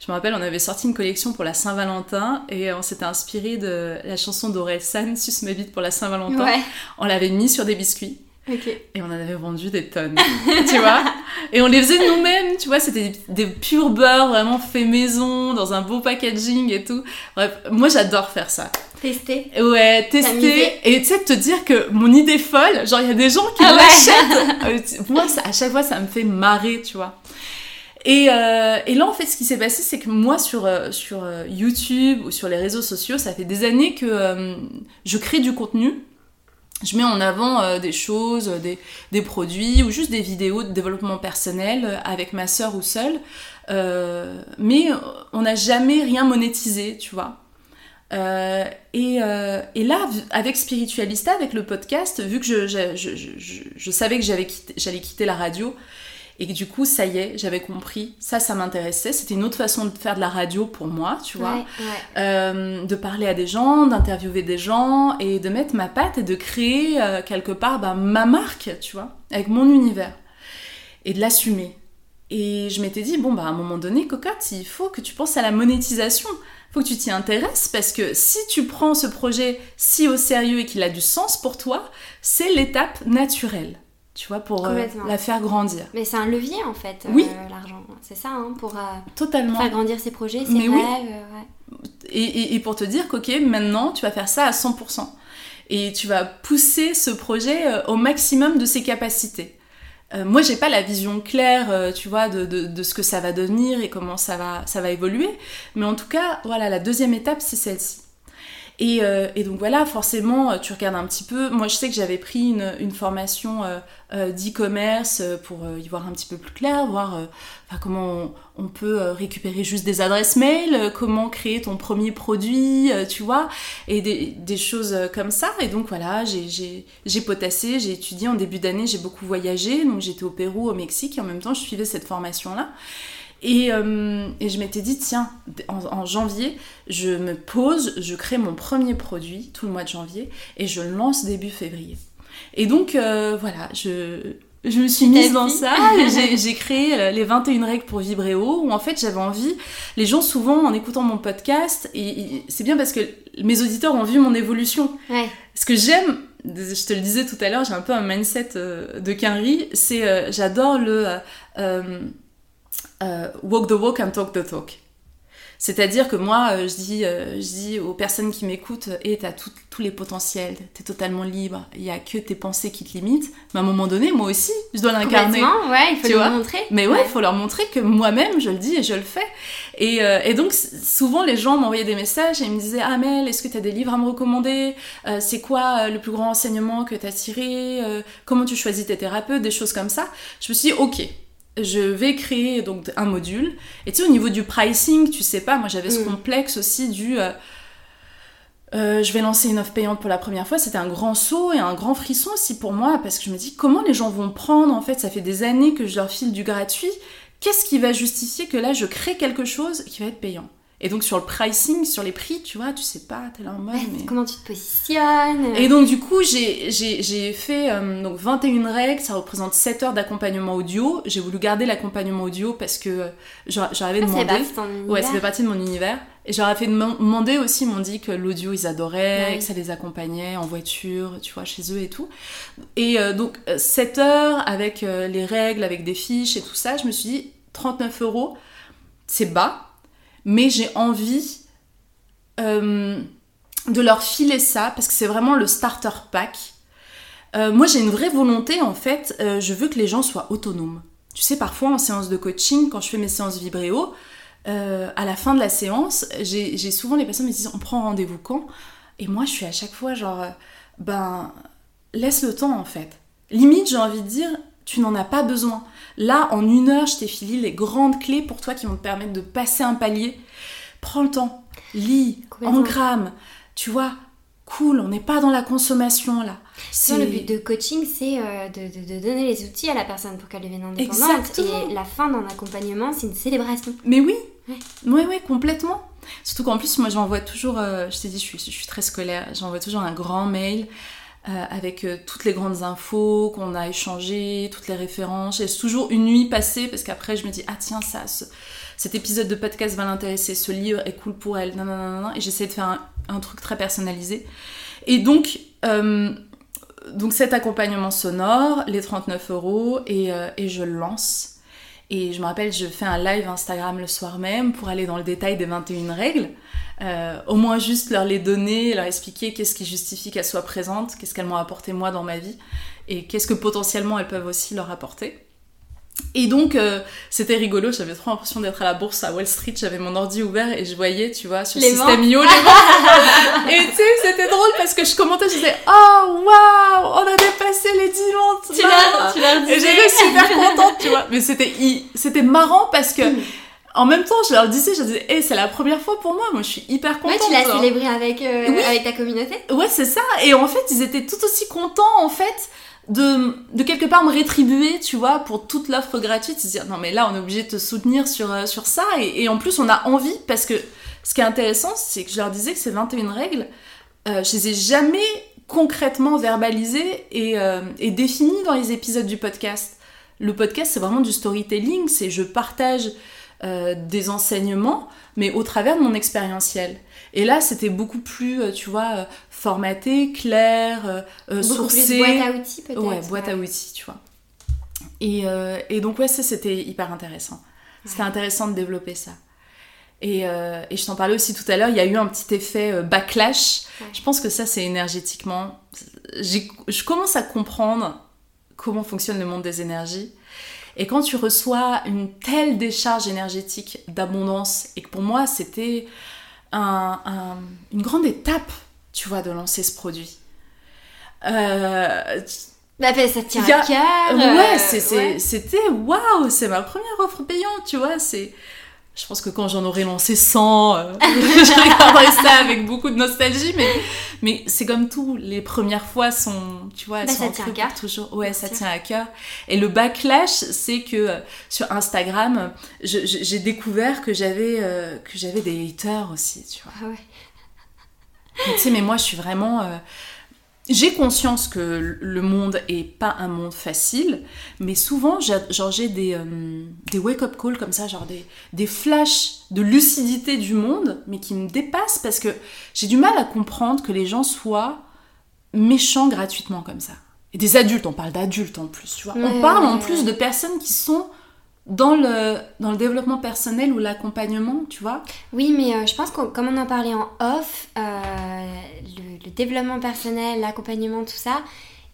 Je me rappelle, on avait sorti une collection pour la Saint-Valentin et on s'était inspiré de la chanson d'Aurel San, Sus ma pour la Saint-Valentin. On l'avait mis sur des biscuits. Et on en avait vendu des tonnes, tu vois. Et on les faisait nous-mêmes, tu vois. C'était des, purs beurres vraiment fait maison, dans un beau packaging et tout. Bref, moi j'adore faire ça. Tester Ouais, tester. Et tu sais, te dire que mon idée folle, genre il y a des gens qui ah l'achètent. Euh, moi, à chaque fois, ça me fait marrer, tu vois. Euh, et, là, en fait, ce qui s'est passé, c'est que moi, sur, euh, sur YouTube ou sur les réseaux sociaux, ça fait des années que je crée du contenu. Je mets en avant des choses, des, des, produits ou juste des vidéos de développement personnel avec ma sœur ou seule. mais on n'a jamais rien monétisé, tu vois. et, et, là, avec Spiritualista, avec le podcast, vu que je, je, je, je savais que j'allais quitter la radio, et du coup, ça y est, j'avais compris. Ça, ça m'intéressait. C'était une autre façon de faire de la radio pour moi, tu vois. Euh, de parler à des gens, d'interviewer des gens et de mettre ma patte et de créer euh, quelque part bah, ma marque, tu vois, avec mon univers. Et de l'assumer. Et je m'étais dit, bon, bah, à un moment donné, cocotte, il faut que tu penses à la monétisation. Il faut que tu t'y intéresses parce que si tu prends ce projet si au sérieux et qu'il a du sens pour toi, c'est l'étape naturelle tu vois, pour euh, la faire grandir. Mais c'est un levier en fait, oui. Euh, l'argent. C'est ça, hein, pour euh, Totalement. faire grandir ses projets, ses rêves. Ouais. Et, et, pour te dire qu'ok, maintenant tu vas faire ça à 100%. Et tu vas pousser ce projet au maximum de ses capacités. moi, j'ai pas la vision claire, tu vois, de, de, de, ce que ça va devenir et comment ça va, ça va évoluer. Mais en tout cas, voilà, la deuxième étape, c'est celle-ci. Euh, et, donc voilà, forcément, tu regardes un petit peu. Moi, je sais que j'avais pris une, formation euh, euh, d'e-commerce pour y voir un petit peu plus clair, voir comment on, peut récupérer juste des adresses mail, comment créer ton premier produit, tu vois, et des, choses comme ça. Et donc voilà, j'ai potassé, j'ai étudié en début d'année, j'ai beaucoup voyagé, donc j'étais au Pérou, au Mexique, et en même temps, je suivais cette formation-là. Euh, et, je m'étais dit, tiens, en, janvier, je me pose, je crée mon premier produit tout le mois de janvier et je lance début février. Et donc, euh, voilà, je, je me suis mise dans ça, j'ai créé euh, les 21 règles pour vibrer haut, où en fait j'avais envie, les gens souvent en écoutant mon podcast, et, c'est bien parce que mes auditeurs ont vu mon évolution. Ce que j'aime, je te le disais tout à l'heure, j'ai un peu un mindset de Quinry, c'est j'adore le... Euh, walk the walk and talk the talk. C'est-à-dire que moi, euh, je, dis, euh, je dis aux personnes qui m'écoutent, et tu as tous les potentiels, tu es totalement libre, il n'y a que tes pensées qui te limitent. Mais à un moment donné, moi aussi, je dois l'incarner. ouais, il faut leur montrer. Mais ouais, il faut leur montrer que moi-même, je le dis et je le fais. Et, et donc, souvent, les gens m'envoyaient des messages et ils me disaient Ah, Mel, est-ce que tu as des livres à me recommander? C'est quoi le plus grand enseignement que tu as tiré Comment tu choisis tes thérapeutes? Des choses comme ça. Je me suis dit Ok, je vais créer donc un module. Et tu sais, au niveau du pricing, tu sais pas, moi j'avais ce mm. complexe aussi du. Euh, euh, je vais lancer une offre payante pour la première fois. C'était un grand saut et un grand frisson aussi pour moi parce que je me dis comment les gens vont prendre. En fait, ça fait des années que je leur file du gratuit. Qu'est-ce qui va justifier que là je crée quelque chose qui va être payant? Et donc sur le pricing, sur les prix, tu vois, tu sais pas, t'es là en mode. Comment tu te positionnes Et donc du coup, j'ai fait euh, donc 21 règles, ça représente 7 heures d'accompagnement audio. J'ai voulu garder l'accompagnement audio parce que euh, j'avais ah, demandé. Ouais, ça fait partie de mon univers. Et j'aurais fait demander aussi, ils m'ont dit que l'audio ils adoraient, que ça les accompagnait en voiture, tu vois, chez eux et tout. Et euh, donc 7 heures avec les règles, avec des fiches et tout ça, je me suis dit 39 euros, c'est bas mais j'ai envie euh, de leur filer ça parce que c'est vraiment le starter pack. Euh, moi j'ai une vraie volonté en fait, euh, je veux que les gens soient autonomes. Tu sais, parfois en séance de coaching, quand je fais mes séances vibréo, à la fin de la séance, j'ai souvent les personnes me disent on prend rendez-vous quand? Et moi je suis à chaque fois genre ben laisse le temps en fait. Limite j'ai envie de dire tu n'en as pas besoin. Là, en une heure, je t'ai filé les grandes clés pour toi qui vont te permettre de passer un palier. Prends le temps, lis, engramme, tu vois, cool, on n'est pas dans la consommation là. C'est le but de coaching, c'est euh, de, donner les outils à la personne pour qu'elle devienne indépendante. Et la fin d'un accompagnement, c'est une célébration. Mais oui, oui, oui, complètement. Surtout qu'en plus, moi, j'envoie toujours, euh, je t'ai dit, je suis, je suis très scolaire, j'envoie toujours un grand mail euh, avec euh, toutes les grandes infos qu'on a échangées, toutes les références. J'ai toujours une nuit passée parce qu'après je me dis ah tiens ça, cet épisode de podcast va l'intéresser, ce livre est cool pour elle, non. et j'essaie de faire un, truc très personnalisé. Et donc euh, donc cet accompagnement sonore, les 39 euros et, et je le lance. Et je me rappelle, je fais un live Instagram le soir même pour aller dans le détail des 21 règles. Euh, au moins juste leur les donner, leur expliquer qu'est-ce qui justifie qu'elles soient présentes, qu'est-ce qu'elles m'ont apporté moi dans ma vie, et qu'est-ce que potentiellement elles peuvent aussi leur apporter. Et donc, euh, c'était rigolo, j'avais trop l'impression d'être à la bourse à Wall Street, j'avais mon ordi ouvert et je voyais, tu vois, sur le système IO, les Et tu sais, c'était drôle parce que je commentais, je disais, oh waouh, on a dépassé les 10 ventes. Tu l'as, tu l'as Et j'étais super contente, tu vois. Mais c'était, c'était marrant parce que... En même temps, je leur disais, je disais, hey, c'est la première fois pour moi, moi je suis hyper contente. Ouais, tu l'as célébré avec, euh, avec ta communauté Ouais, c'est ça. Et en fait, ils étaient tout aussi contents, en fait, de, de quelque part me rétribuer, tu vois, pour toute l'offre gratuite. Ils se dire, non, mais là, on est obligé de te soutenir sur, euh, sur ça. Et, en plus, on a envie, parce que ce qui est intéressant, c'est que je leur disais que ces 21 règles, euh, je les ai jamais concrètement verbalisées et, et définies dans les épisodes du podcast. Le podcast, c'est vraiment du storytelling, c'est je partage euh, des enseignements, mais au travers de mon expérientiel. Et là, c'était beaucoup plus, euh, tu vois, euh, formaté, clair, sourcé. boîte à outils peut-être. Ouais, boîte à outils, tu vois. Et, et donc, ouais, ça, c'était hyper intéressant. C'était intéressant de développer ça. Et, et je t'en parlais aussi tout à l'heure, il y a eu un petit effet backlash. Je pense que ça, c'est énergétiquement. Je commence à comprendre comment fonctionne le monde des énergies. Et quand tu reçois une telle décharge énergétique d'abondance, et que pour moi c'était une grande étape tu vois, de lancer ce produit. Euh, bah, ça tient à cœur. Ouais, euh, c'était waouh, c'est ma première offre payante, tu vois. C'est je pense que quand j'en aurai lancé 100, euh, je regarderai ça avec beaucoup de nostalgie, mais, mais c'est comme tout, les premières fois sont, tu vois, elles bah, sont ça tient à cœur. toujours. Ouais, ça tient à cœur. Et le backlash, c'est que euh, sur Instagram, j'ai découvert que j'avais euh, que j'avais des haters aussi, tu vois. Ah ouais. tu sais, mais moi, je suis vraiment j'ai conscience que le monde est pas un monde facile, mais souvent, genre, j'ai des, euh, des wake-up calls comme ça, genre des, des flashs de lucidité du monde, mais qui me dépassent parce que j'ai du mal à comprendre que les gens soient méchants gratuitement comme ça. Et des adultes, on parle d'adultes en plus, tu vois. on parle en plus de personnes qui sont dans le, dans le développement personnel ou l'accompagnement, tu vois? Oui, mais euh, je pense que comme on en parlait en off, euh, le, développement personnel, l'accompagnement, tout ça,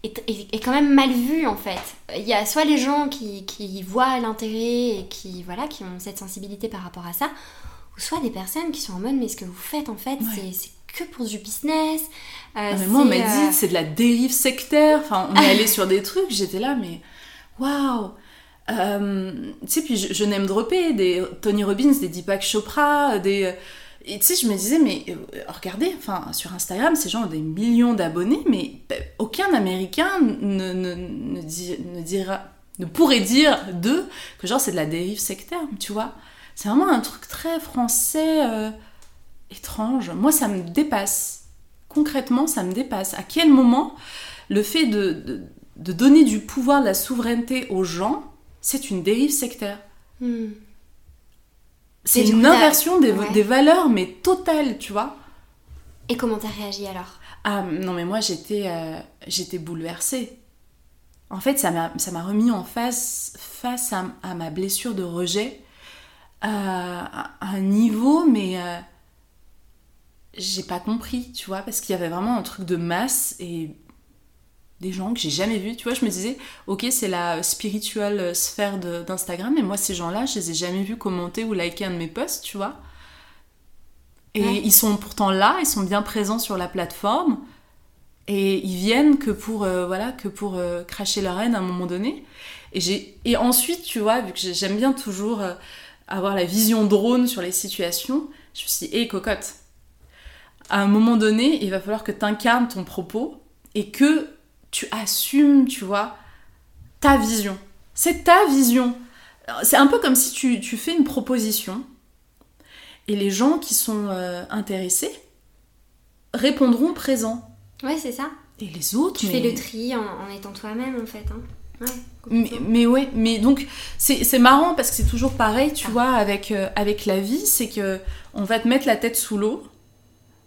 est, est, quand même mal vu en fait. Il y a soit les gens qui, qui voient l'intérêt et qui, voilà, qui ont cette sensibilité par rapport à ça, ou soit des personnes qui sont en mode mais ce que vous faites en fait, c'est que pour du business. Euh, ah, mais moi on m'a dit c'est de la dérive sectaire, enfin on est allé sur des trucs, j'étais là mais waouh euh, tu sais, puis je, n'aime dropper des Tony Robbins, des Deepak Chopra, des. Tu sais, je me disais, mais euh, regardez, enfin, sur Instagram, ces gens ont des millions d'abonnés, mais ben, aucun Américain ne, dira, ne pourrait dire d'eux que genre c'est de la dérive sectaire, tu vois. C'est vraiment un truc très français, euh, étrange. Moi, ça me dépasse. Concrètement, ça me dépasse. À quel moment le fait de, de donner du pouvoir, de la souveraineté aux gens, c'est une dérive sectaire. Hmm. C'est une inversion des, valeurs, mais totale, tu vois. Et comment t'as réagi alors? Ah non, mais moi j'étais euh, j'étais bouleversée. En fait, ça m'a remis en face, face à, ma blessure de rejet à, un niveau, mais euh, j'ai pas compris, tu vois, parce qu'il y avait vraiment un truc de masse et des gens que j'ai jamais vus. Tu vois, je me disais, ok, c'est la spirituelle sphère d'Instagram, mais moi, ces gens-là, je les ai jamais vus commenter ou liker un de mes posts, tu vois. Et ils sont pourtant là, ils sont bien présents sur la plateforme, et ils viennent que pour, euh, voilà, que pour euh, cracher leur haine à un moment donné. Et, et ensuite, tu vois, vu que j'aime bien toujours euh, avoir la vision drone sur les situations, je me suis dit, hé, cocotte, à un moment donné, il va falloir que tu incarnes ton propos et que tu assumes, tu vois, ta vision. C'est ta vision. C'est un peu comme si tu, fais une proposition et les gens qui sont euh, intéressés répondront présent. Ouais, c'est ça. Et les autres. Tu fais le tri en, étant toi-même en fait. Hein. Ouais, mais, mais, ouais, mais donc c'est marrant parce que c'est toujours pareil, tu ah. vois, avec, euh, avec la vie, c'est que on va te mettre la tête sous l'eau,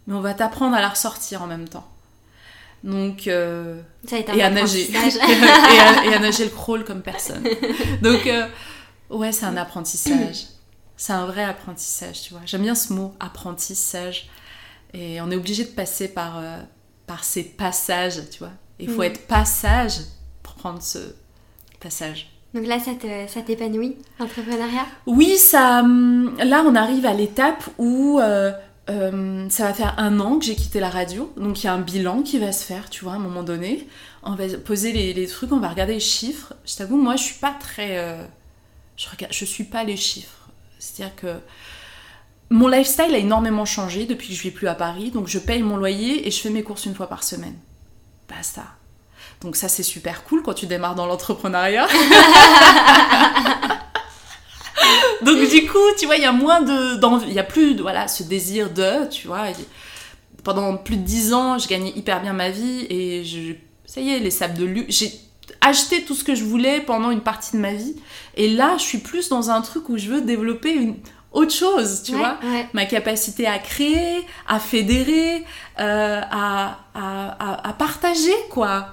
mais on va t'apprendre à la ressortir en même temps. Donc, euh, et à nager. et, à, nager le crawl comme personne. Donc, euh, ouais, c'est un apprentissage. C'est un vrai apprentissage, tu vois. J'aime bien ce mot, apprentissage. Et on est obligé de passer par, euh, par ces passages, tu vois. Il faut mm. être passage pour prendre ce passage. Donc là, ça t'épanouit, l'entrepreneuriat? Oui, ça. Hum, là, on arrive à l'étape où euh, ça va faire un an que j'ai quitté la radio, donc il y a un bilan qui va se faire, tu vois, à un moment donné. On va poser les, trucs, on va regarder les chiffres. Je t'avoue, moi, je suis pas très. Euh, je, regarde, suis pas les chiffres. C'est-à-dire que mon lifestyle a énormément changé depuis que je vis plus à Paris, donc je paye mon loyer et je fais mes courses une fois par semaine. Basta. Donc ça, c'est super cool quand tu démarres dans l'entrepreneuriat. Donc du coup, tu vois, il y a moins de il y a plus de, voilà, ce désir de, tu vois. Pendant plus de 10 ans, je gagnais hyper bien ma vie et je ça y est, les sables de luxe, j'ai acheté tout ce que je voulais pendant une partie de ma vie et là, je suis plus dans un truc où je veux développer une autre chose, tu vois, ma capacité à créer, à fédérer, euh, à, à, à, partager, quoi.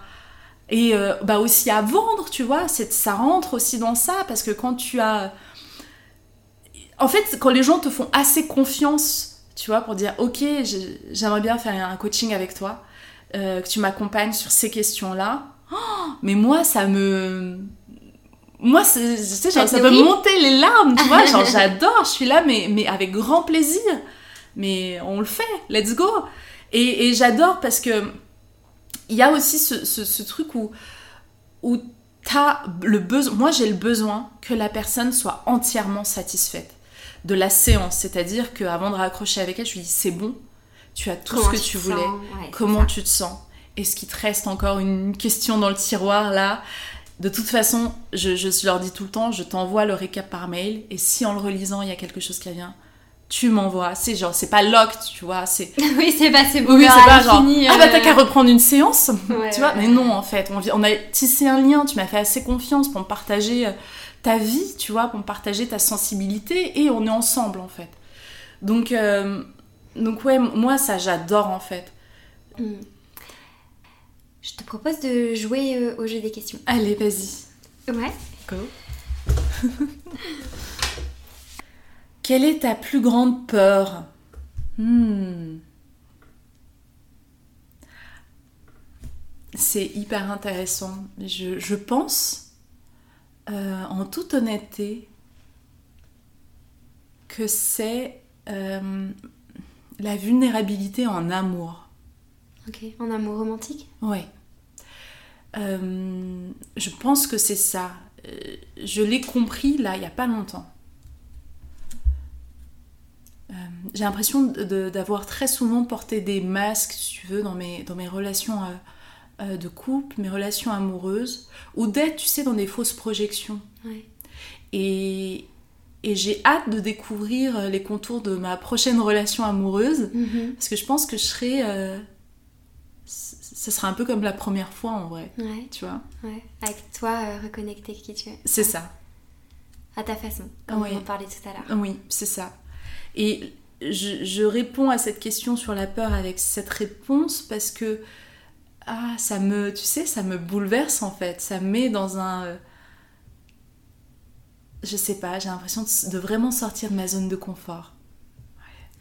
Et euh, bah aussi à vendre, tu vois, ça rentre aussi dans ça, parce que quand tu as en fait, quand les gens te font assez confiance, tu vois, pour dire ok, j'aimerais bien faire un coaching avec toi, euh, que tu m'accompagnes sur ces questions-là, oh, mais moi, ça me. Moi, ça peut me monter les larmes, tu vois, genre j'adore, je suis là, mais, mais avec grand plaisir. Mais on le fait, let's go. Et, j'adore parce que il y a aussi ce, truc où, où as le besoin, moi j'ai le besoin que la personne soit entièrement satisfaite de la séance. C'est-à-dire qu'avant de raccrocher avec elle, je lui dis c'est bon, tu as tout ce que tu, voulais, comment tu te sens? Est-ce qu'il te reste encore une question dans le tiroir là? De toute façon, je, je leur dis tout le temps, je t'envoie le récap par mail et si en le relisant il y a quelque chose qui revient, tu m'envoies. C'est genre, c'est pas locked, tu vois. C'est... oui, c'est pas, c'est Oui, c'est pas genre, ah bah t'as qu'à reprendre une séance, tu vois. Mais non, en fait, on, on, a tissé un lien, tu m'as fait assez confiance pour me partager euh, ta vie, tu vois, pour me partager ta sensibilité et on est ensemble, en fait. Donc, euh, donc ouais, moi, ça, j'adore, en fait. Hmm. Je te propose de jouer euh, au jeu des questions. Allez, vas-y. Ouais. Go. Quelle est ta plus grande peur? Hmm. C'est hyper intéressant. Je, pense, euh, en toute honnêteté, que c'est euh, la vulnérabilité en amour. Ok, en amour romantique? Oui. Euh, je pense que c'est ça. Je l'ai compris là, il n'y a pas longtemps. J'ai l'impression d'avoir très souvent porté des masques, si tu veux, dans mes, dans mes relations euh, euh, de couple, mes relations amoureuses, ou d'être, tu sais, dans des fausses projections. Et, et j'ai hâte de découvrir les contours de ma prochaine relation amoureuse, mm-hmm. parce que je pense que je serai... ce sera un peu comme la première fois en vrai. Tu vois ouais. Avec toi, reconnecter qui tu es. C'est ça. À ta façon, comme on en parlait tout à l'heure. Oui, c'est ça. Et je, réponds à cette question sur la peur avec cette réponse parce que ah ça me tu sais ça me bouleverse en fait. Ça me met dans un euh, je sais pas j'ai l'impression de, vraiment sortir de ma zone de confort.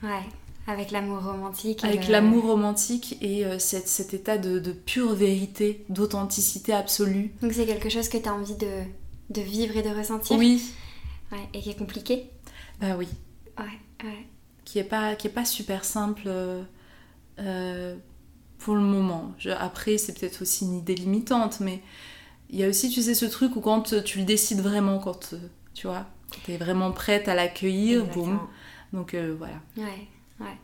Ouais, avec l'amour romantique avec l'amour romantique et euh, cet état de, pure vérité d'authenticité absolue. Donc c'est quelque chose que tu as envie de, de vivre et de ressentir oui. Ouais, et qui est compliqué. Bah oui. Ouais qui est pas qui est pas super simple euh, pour le moment. après, c'est peut-être aussi une idée limitante, mais il y a aussi, tu sais, ce truc où quand tu le décides vraiment, quand tu vois, tu es vraiment prête à l'accueillir, boum. Donc euh, voilà. Ouais, ouais.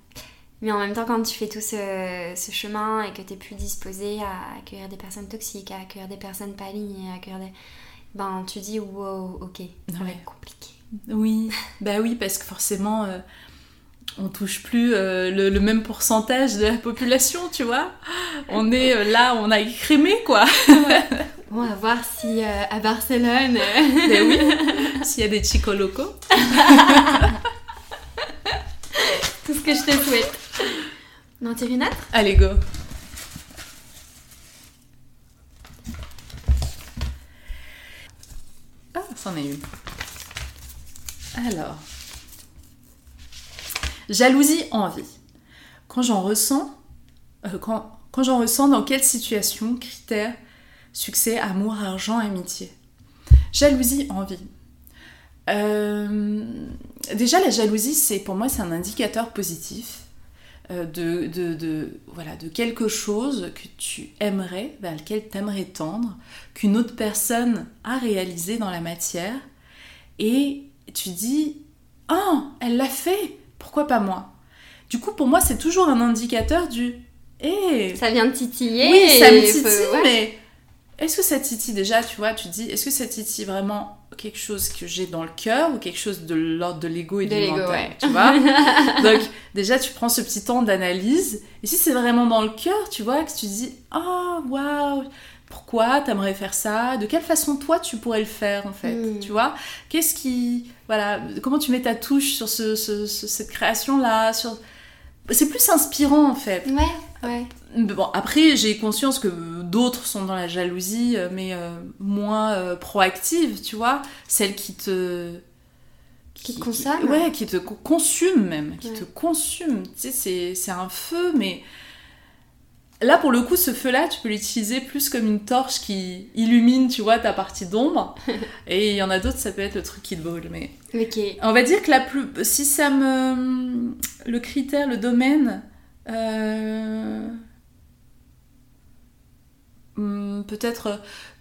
Mais en même temps, quand tu fais tout ce, ce chemin et que tu es plus disposée à accueillir des personnes toxiques, à accueillir des personnes pas alignées, à accueillir des... Ben, tu dis, wow, ok, ça va être compliqué. Oui, bah oui, parce que forcément, euh, on touche plus euh, le, même pourcentage de la population, tu vois. On est euh, là, on a écrémé, quoi. on va voir si à Barcelone. Ben oui, s'il y a des chicos locaux. Tout ce que je te souhaite. Non, tires une autre? Allez, go. Ah, c'en est une. Alors, jalousie, envie. Quand j'en ressens, euh, quand, j'en ressens, dans quelle situation, critères, succès, amour, argent, amitié? Jalousie, envie. Euh, déjà, la jalousie, c'est pour moi, c'est un indicateur positif euh, de, quelque chose que tu aimerais, vers lequel tu aimerais tendre, qu'une autre personne a réalisé dans la matière, et tu dis Oh, elle l'a fait Pourquoi pas moi? Du coup, pour moi, c'est toujours un indicateur du Eh Ça vient de titiller. Oui, ça me titille, mais est-ce que ça titille déjà Tu vois, tu dis Est-ce que ça titille vraiment quelque chose que j'ai dans le cœur ou quelque chose de l'ordre de l'ego et de du mental Tu vois? Donc, déjà, tu prends ce petit temps d'analyse. Et si c'est vraiment dans le cœur, tu vois, que tu dis Oh, waouh pourquoi t'aimerais faire ça? De quelle façon toi tu pourrais le faire en fait? Hmm. Tu vois? Qu'est-ce qui. Voilà, comment tu mets ta touche sur ce, cette création-là sur... C'est plus inspirant en fait. Ouais, ouais. Bon, après, j'ai conscience que d'autres sont dans la jalousie, euh, mais euh, moins euh, proactive, tu vois Celle qui te. Qui, te consomme Ouais, qui te consume même, qui te consume. Tu sais, c'est un feu, mais Là, pour le coup, ce feu-là, tu peux l'utiliser plus comme une torche qui illumine, tu vois, ta partie d'ombre. Et il y en a d'autres, ça peut être le truc qui te brûle. Mais ok on va dire que la plus, si ça me, le critère, le domaine Euh, hmm, Peut-être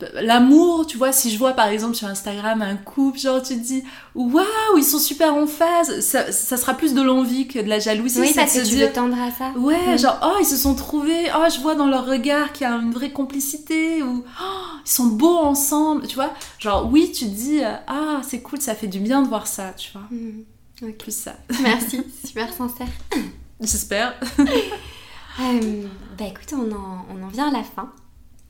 euh, l'amour, tu vois, si je vois par exemple sur Instagram un couple, genre tu te dis waouh, ils sont super en phase, ça, ça sera plus de l'envie que de la jalousie. Oui, parce que se tu dire, veux tendre à ça. Ouais, Mm. genre, oh, ils se sont trouvés, oh, je vois dans leur regard qu'il y a une vraie complicité, ou oh, ils sont beaux ensemble, tu vois. Genre, oui, tu te dis, euh, ah, c'est cool, ça fait du bien de voir ça, tu vois. Mm. Ok. Plus ça. Merci, super sincère. J'espère. Euh, bah écoute, on en, on en vient à la fin.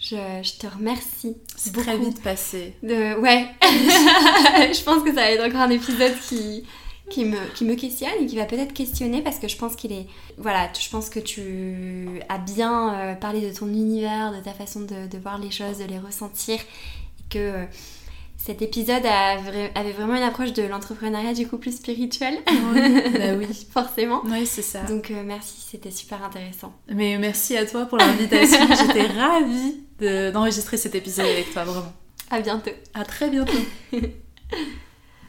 Je, je te remercie. C'est très vite passé. De... Ouais, je pense que ça va être encore un épisode qui, qui, me, qui me questionne et qui va peut-être questionner parce que je pense qu'il est... Voilà, je pense que tu as bien euh, parlé de ton univers, de ta façon de, de voir les choses, de les ressentir et que euh, cet épisode a avait vraiment une approche de l'entrepreneuriat du coup plus spirituel, bah oui. forcément. Oui, c'est ça. Donc euh, merci, c'était super intéressant. Mais merci à toi pour l'invitation. J'étais ravie de- d'enregistrer cet épisode avec toi, vraiment. À bientôt. À très bientôt.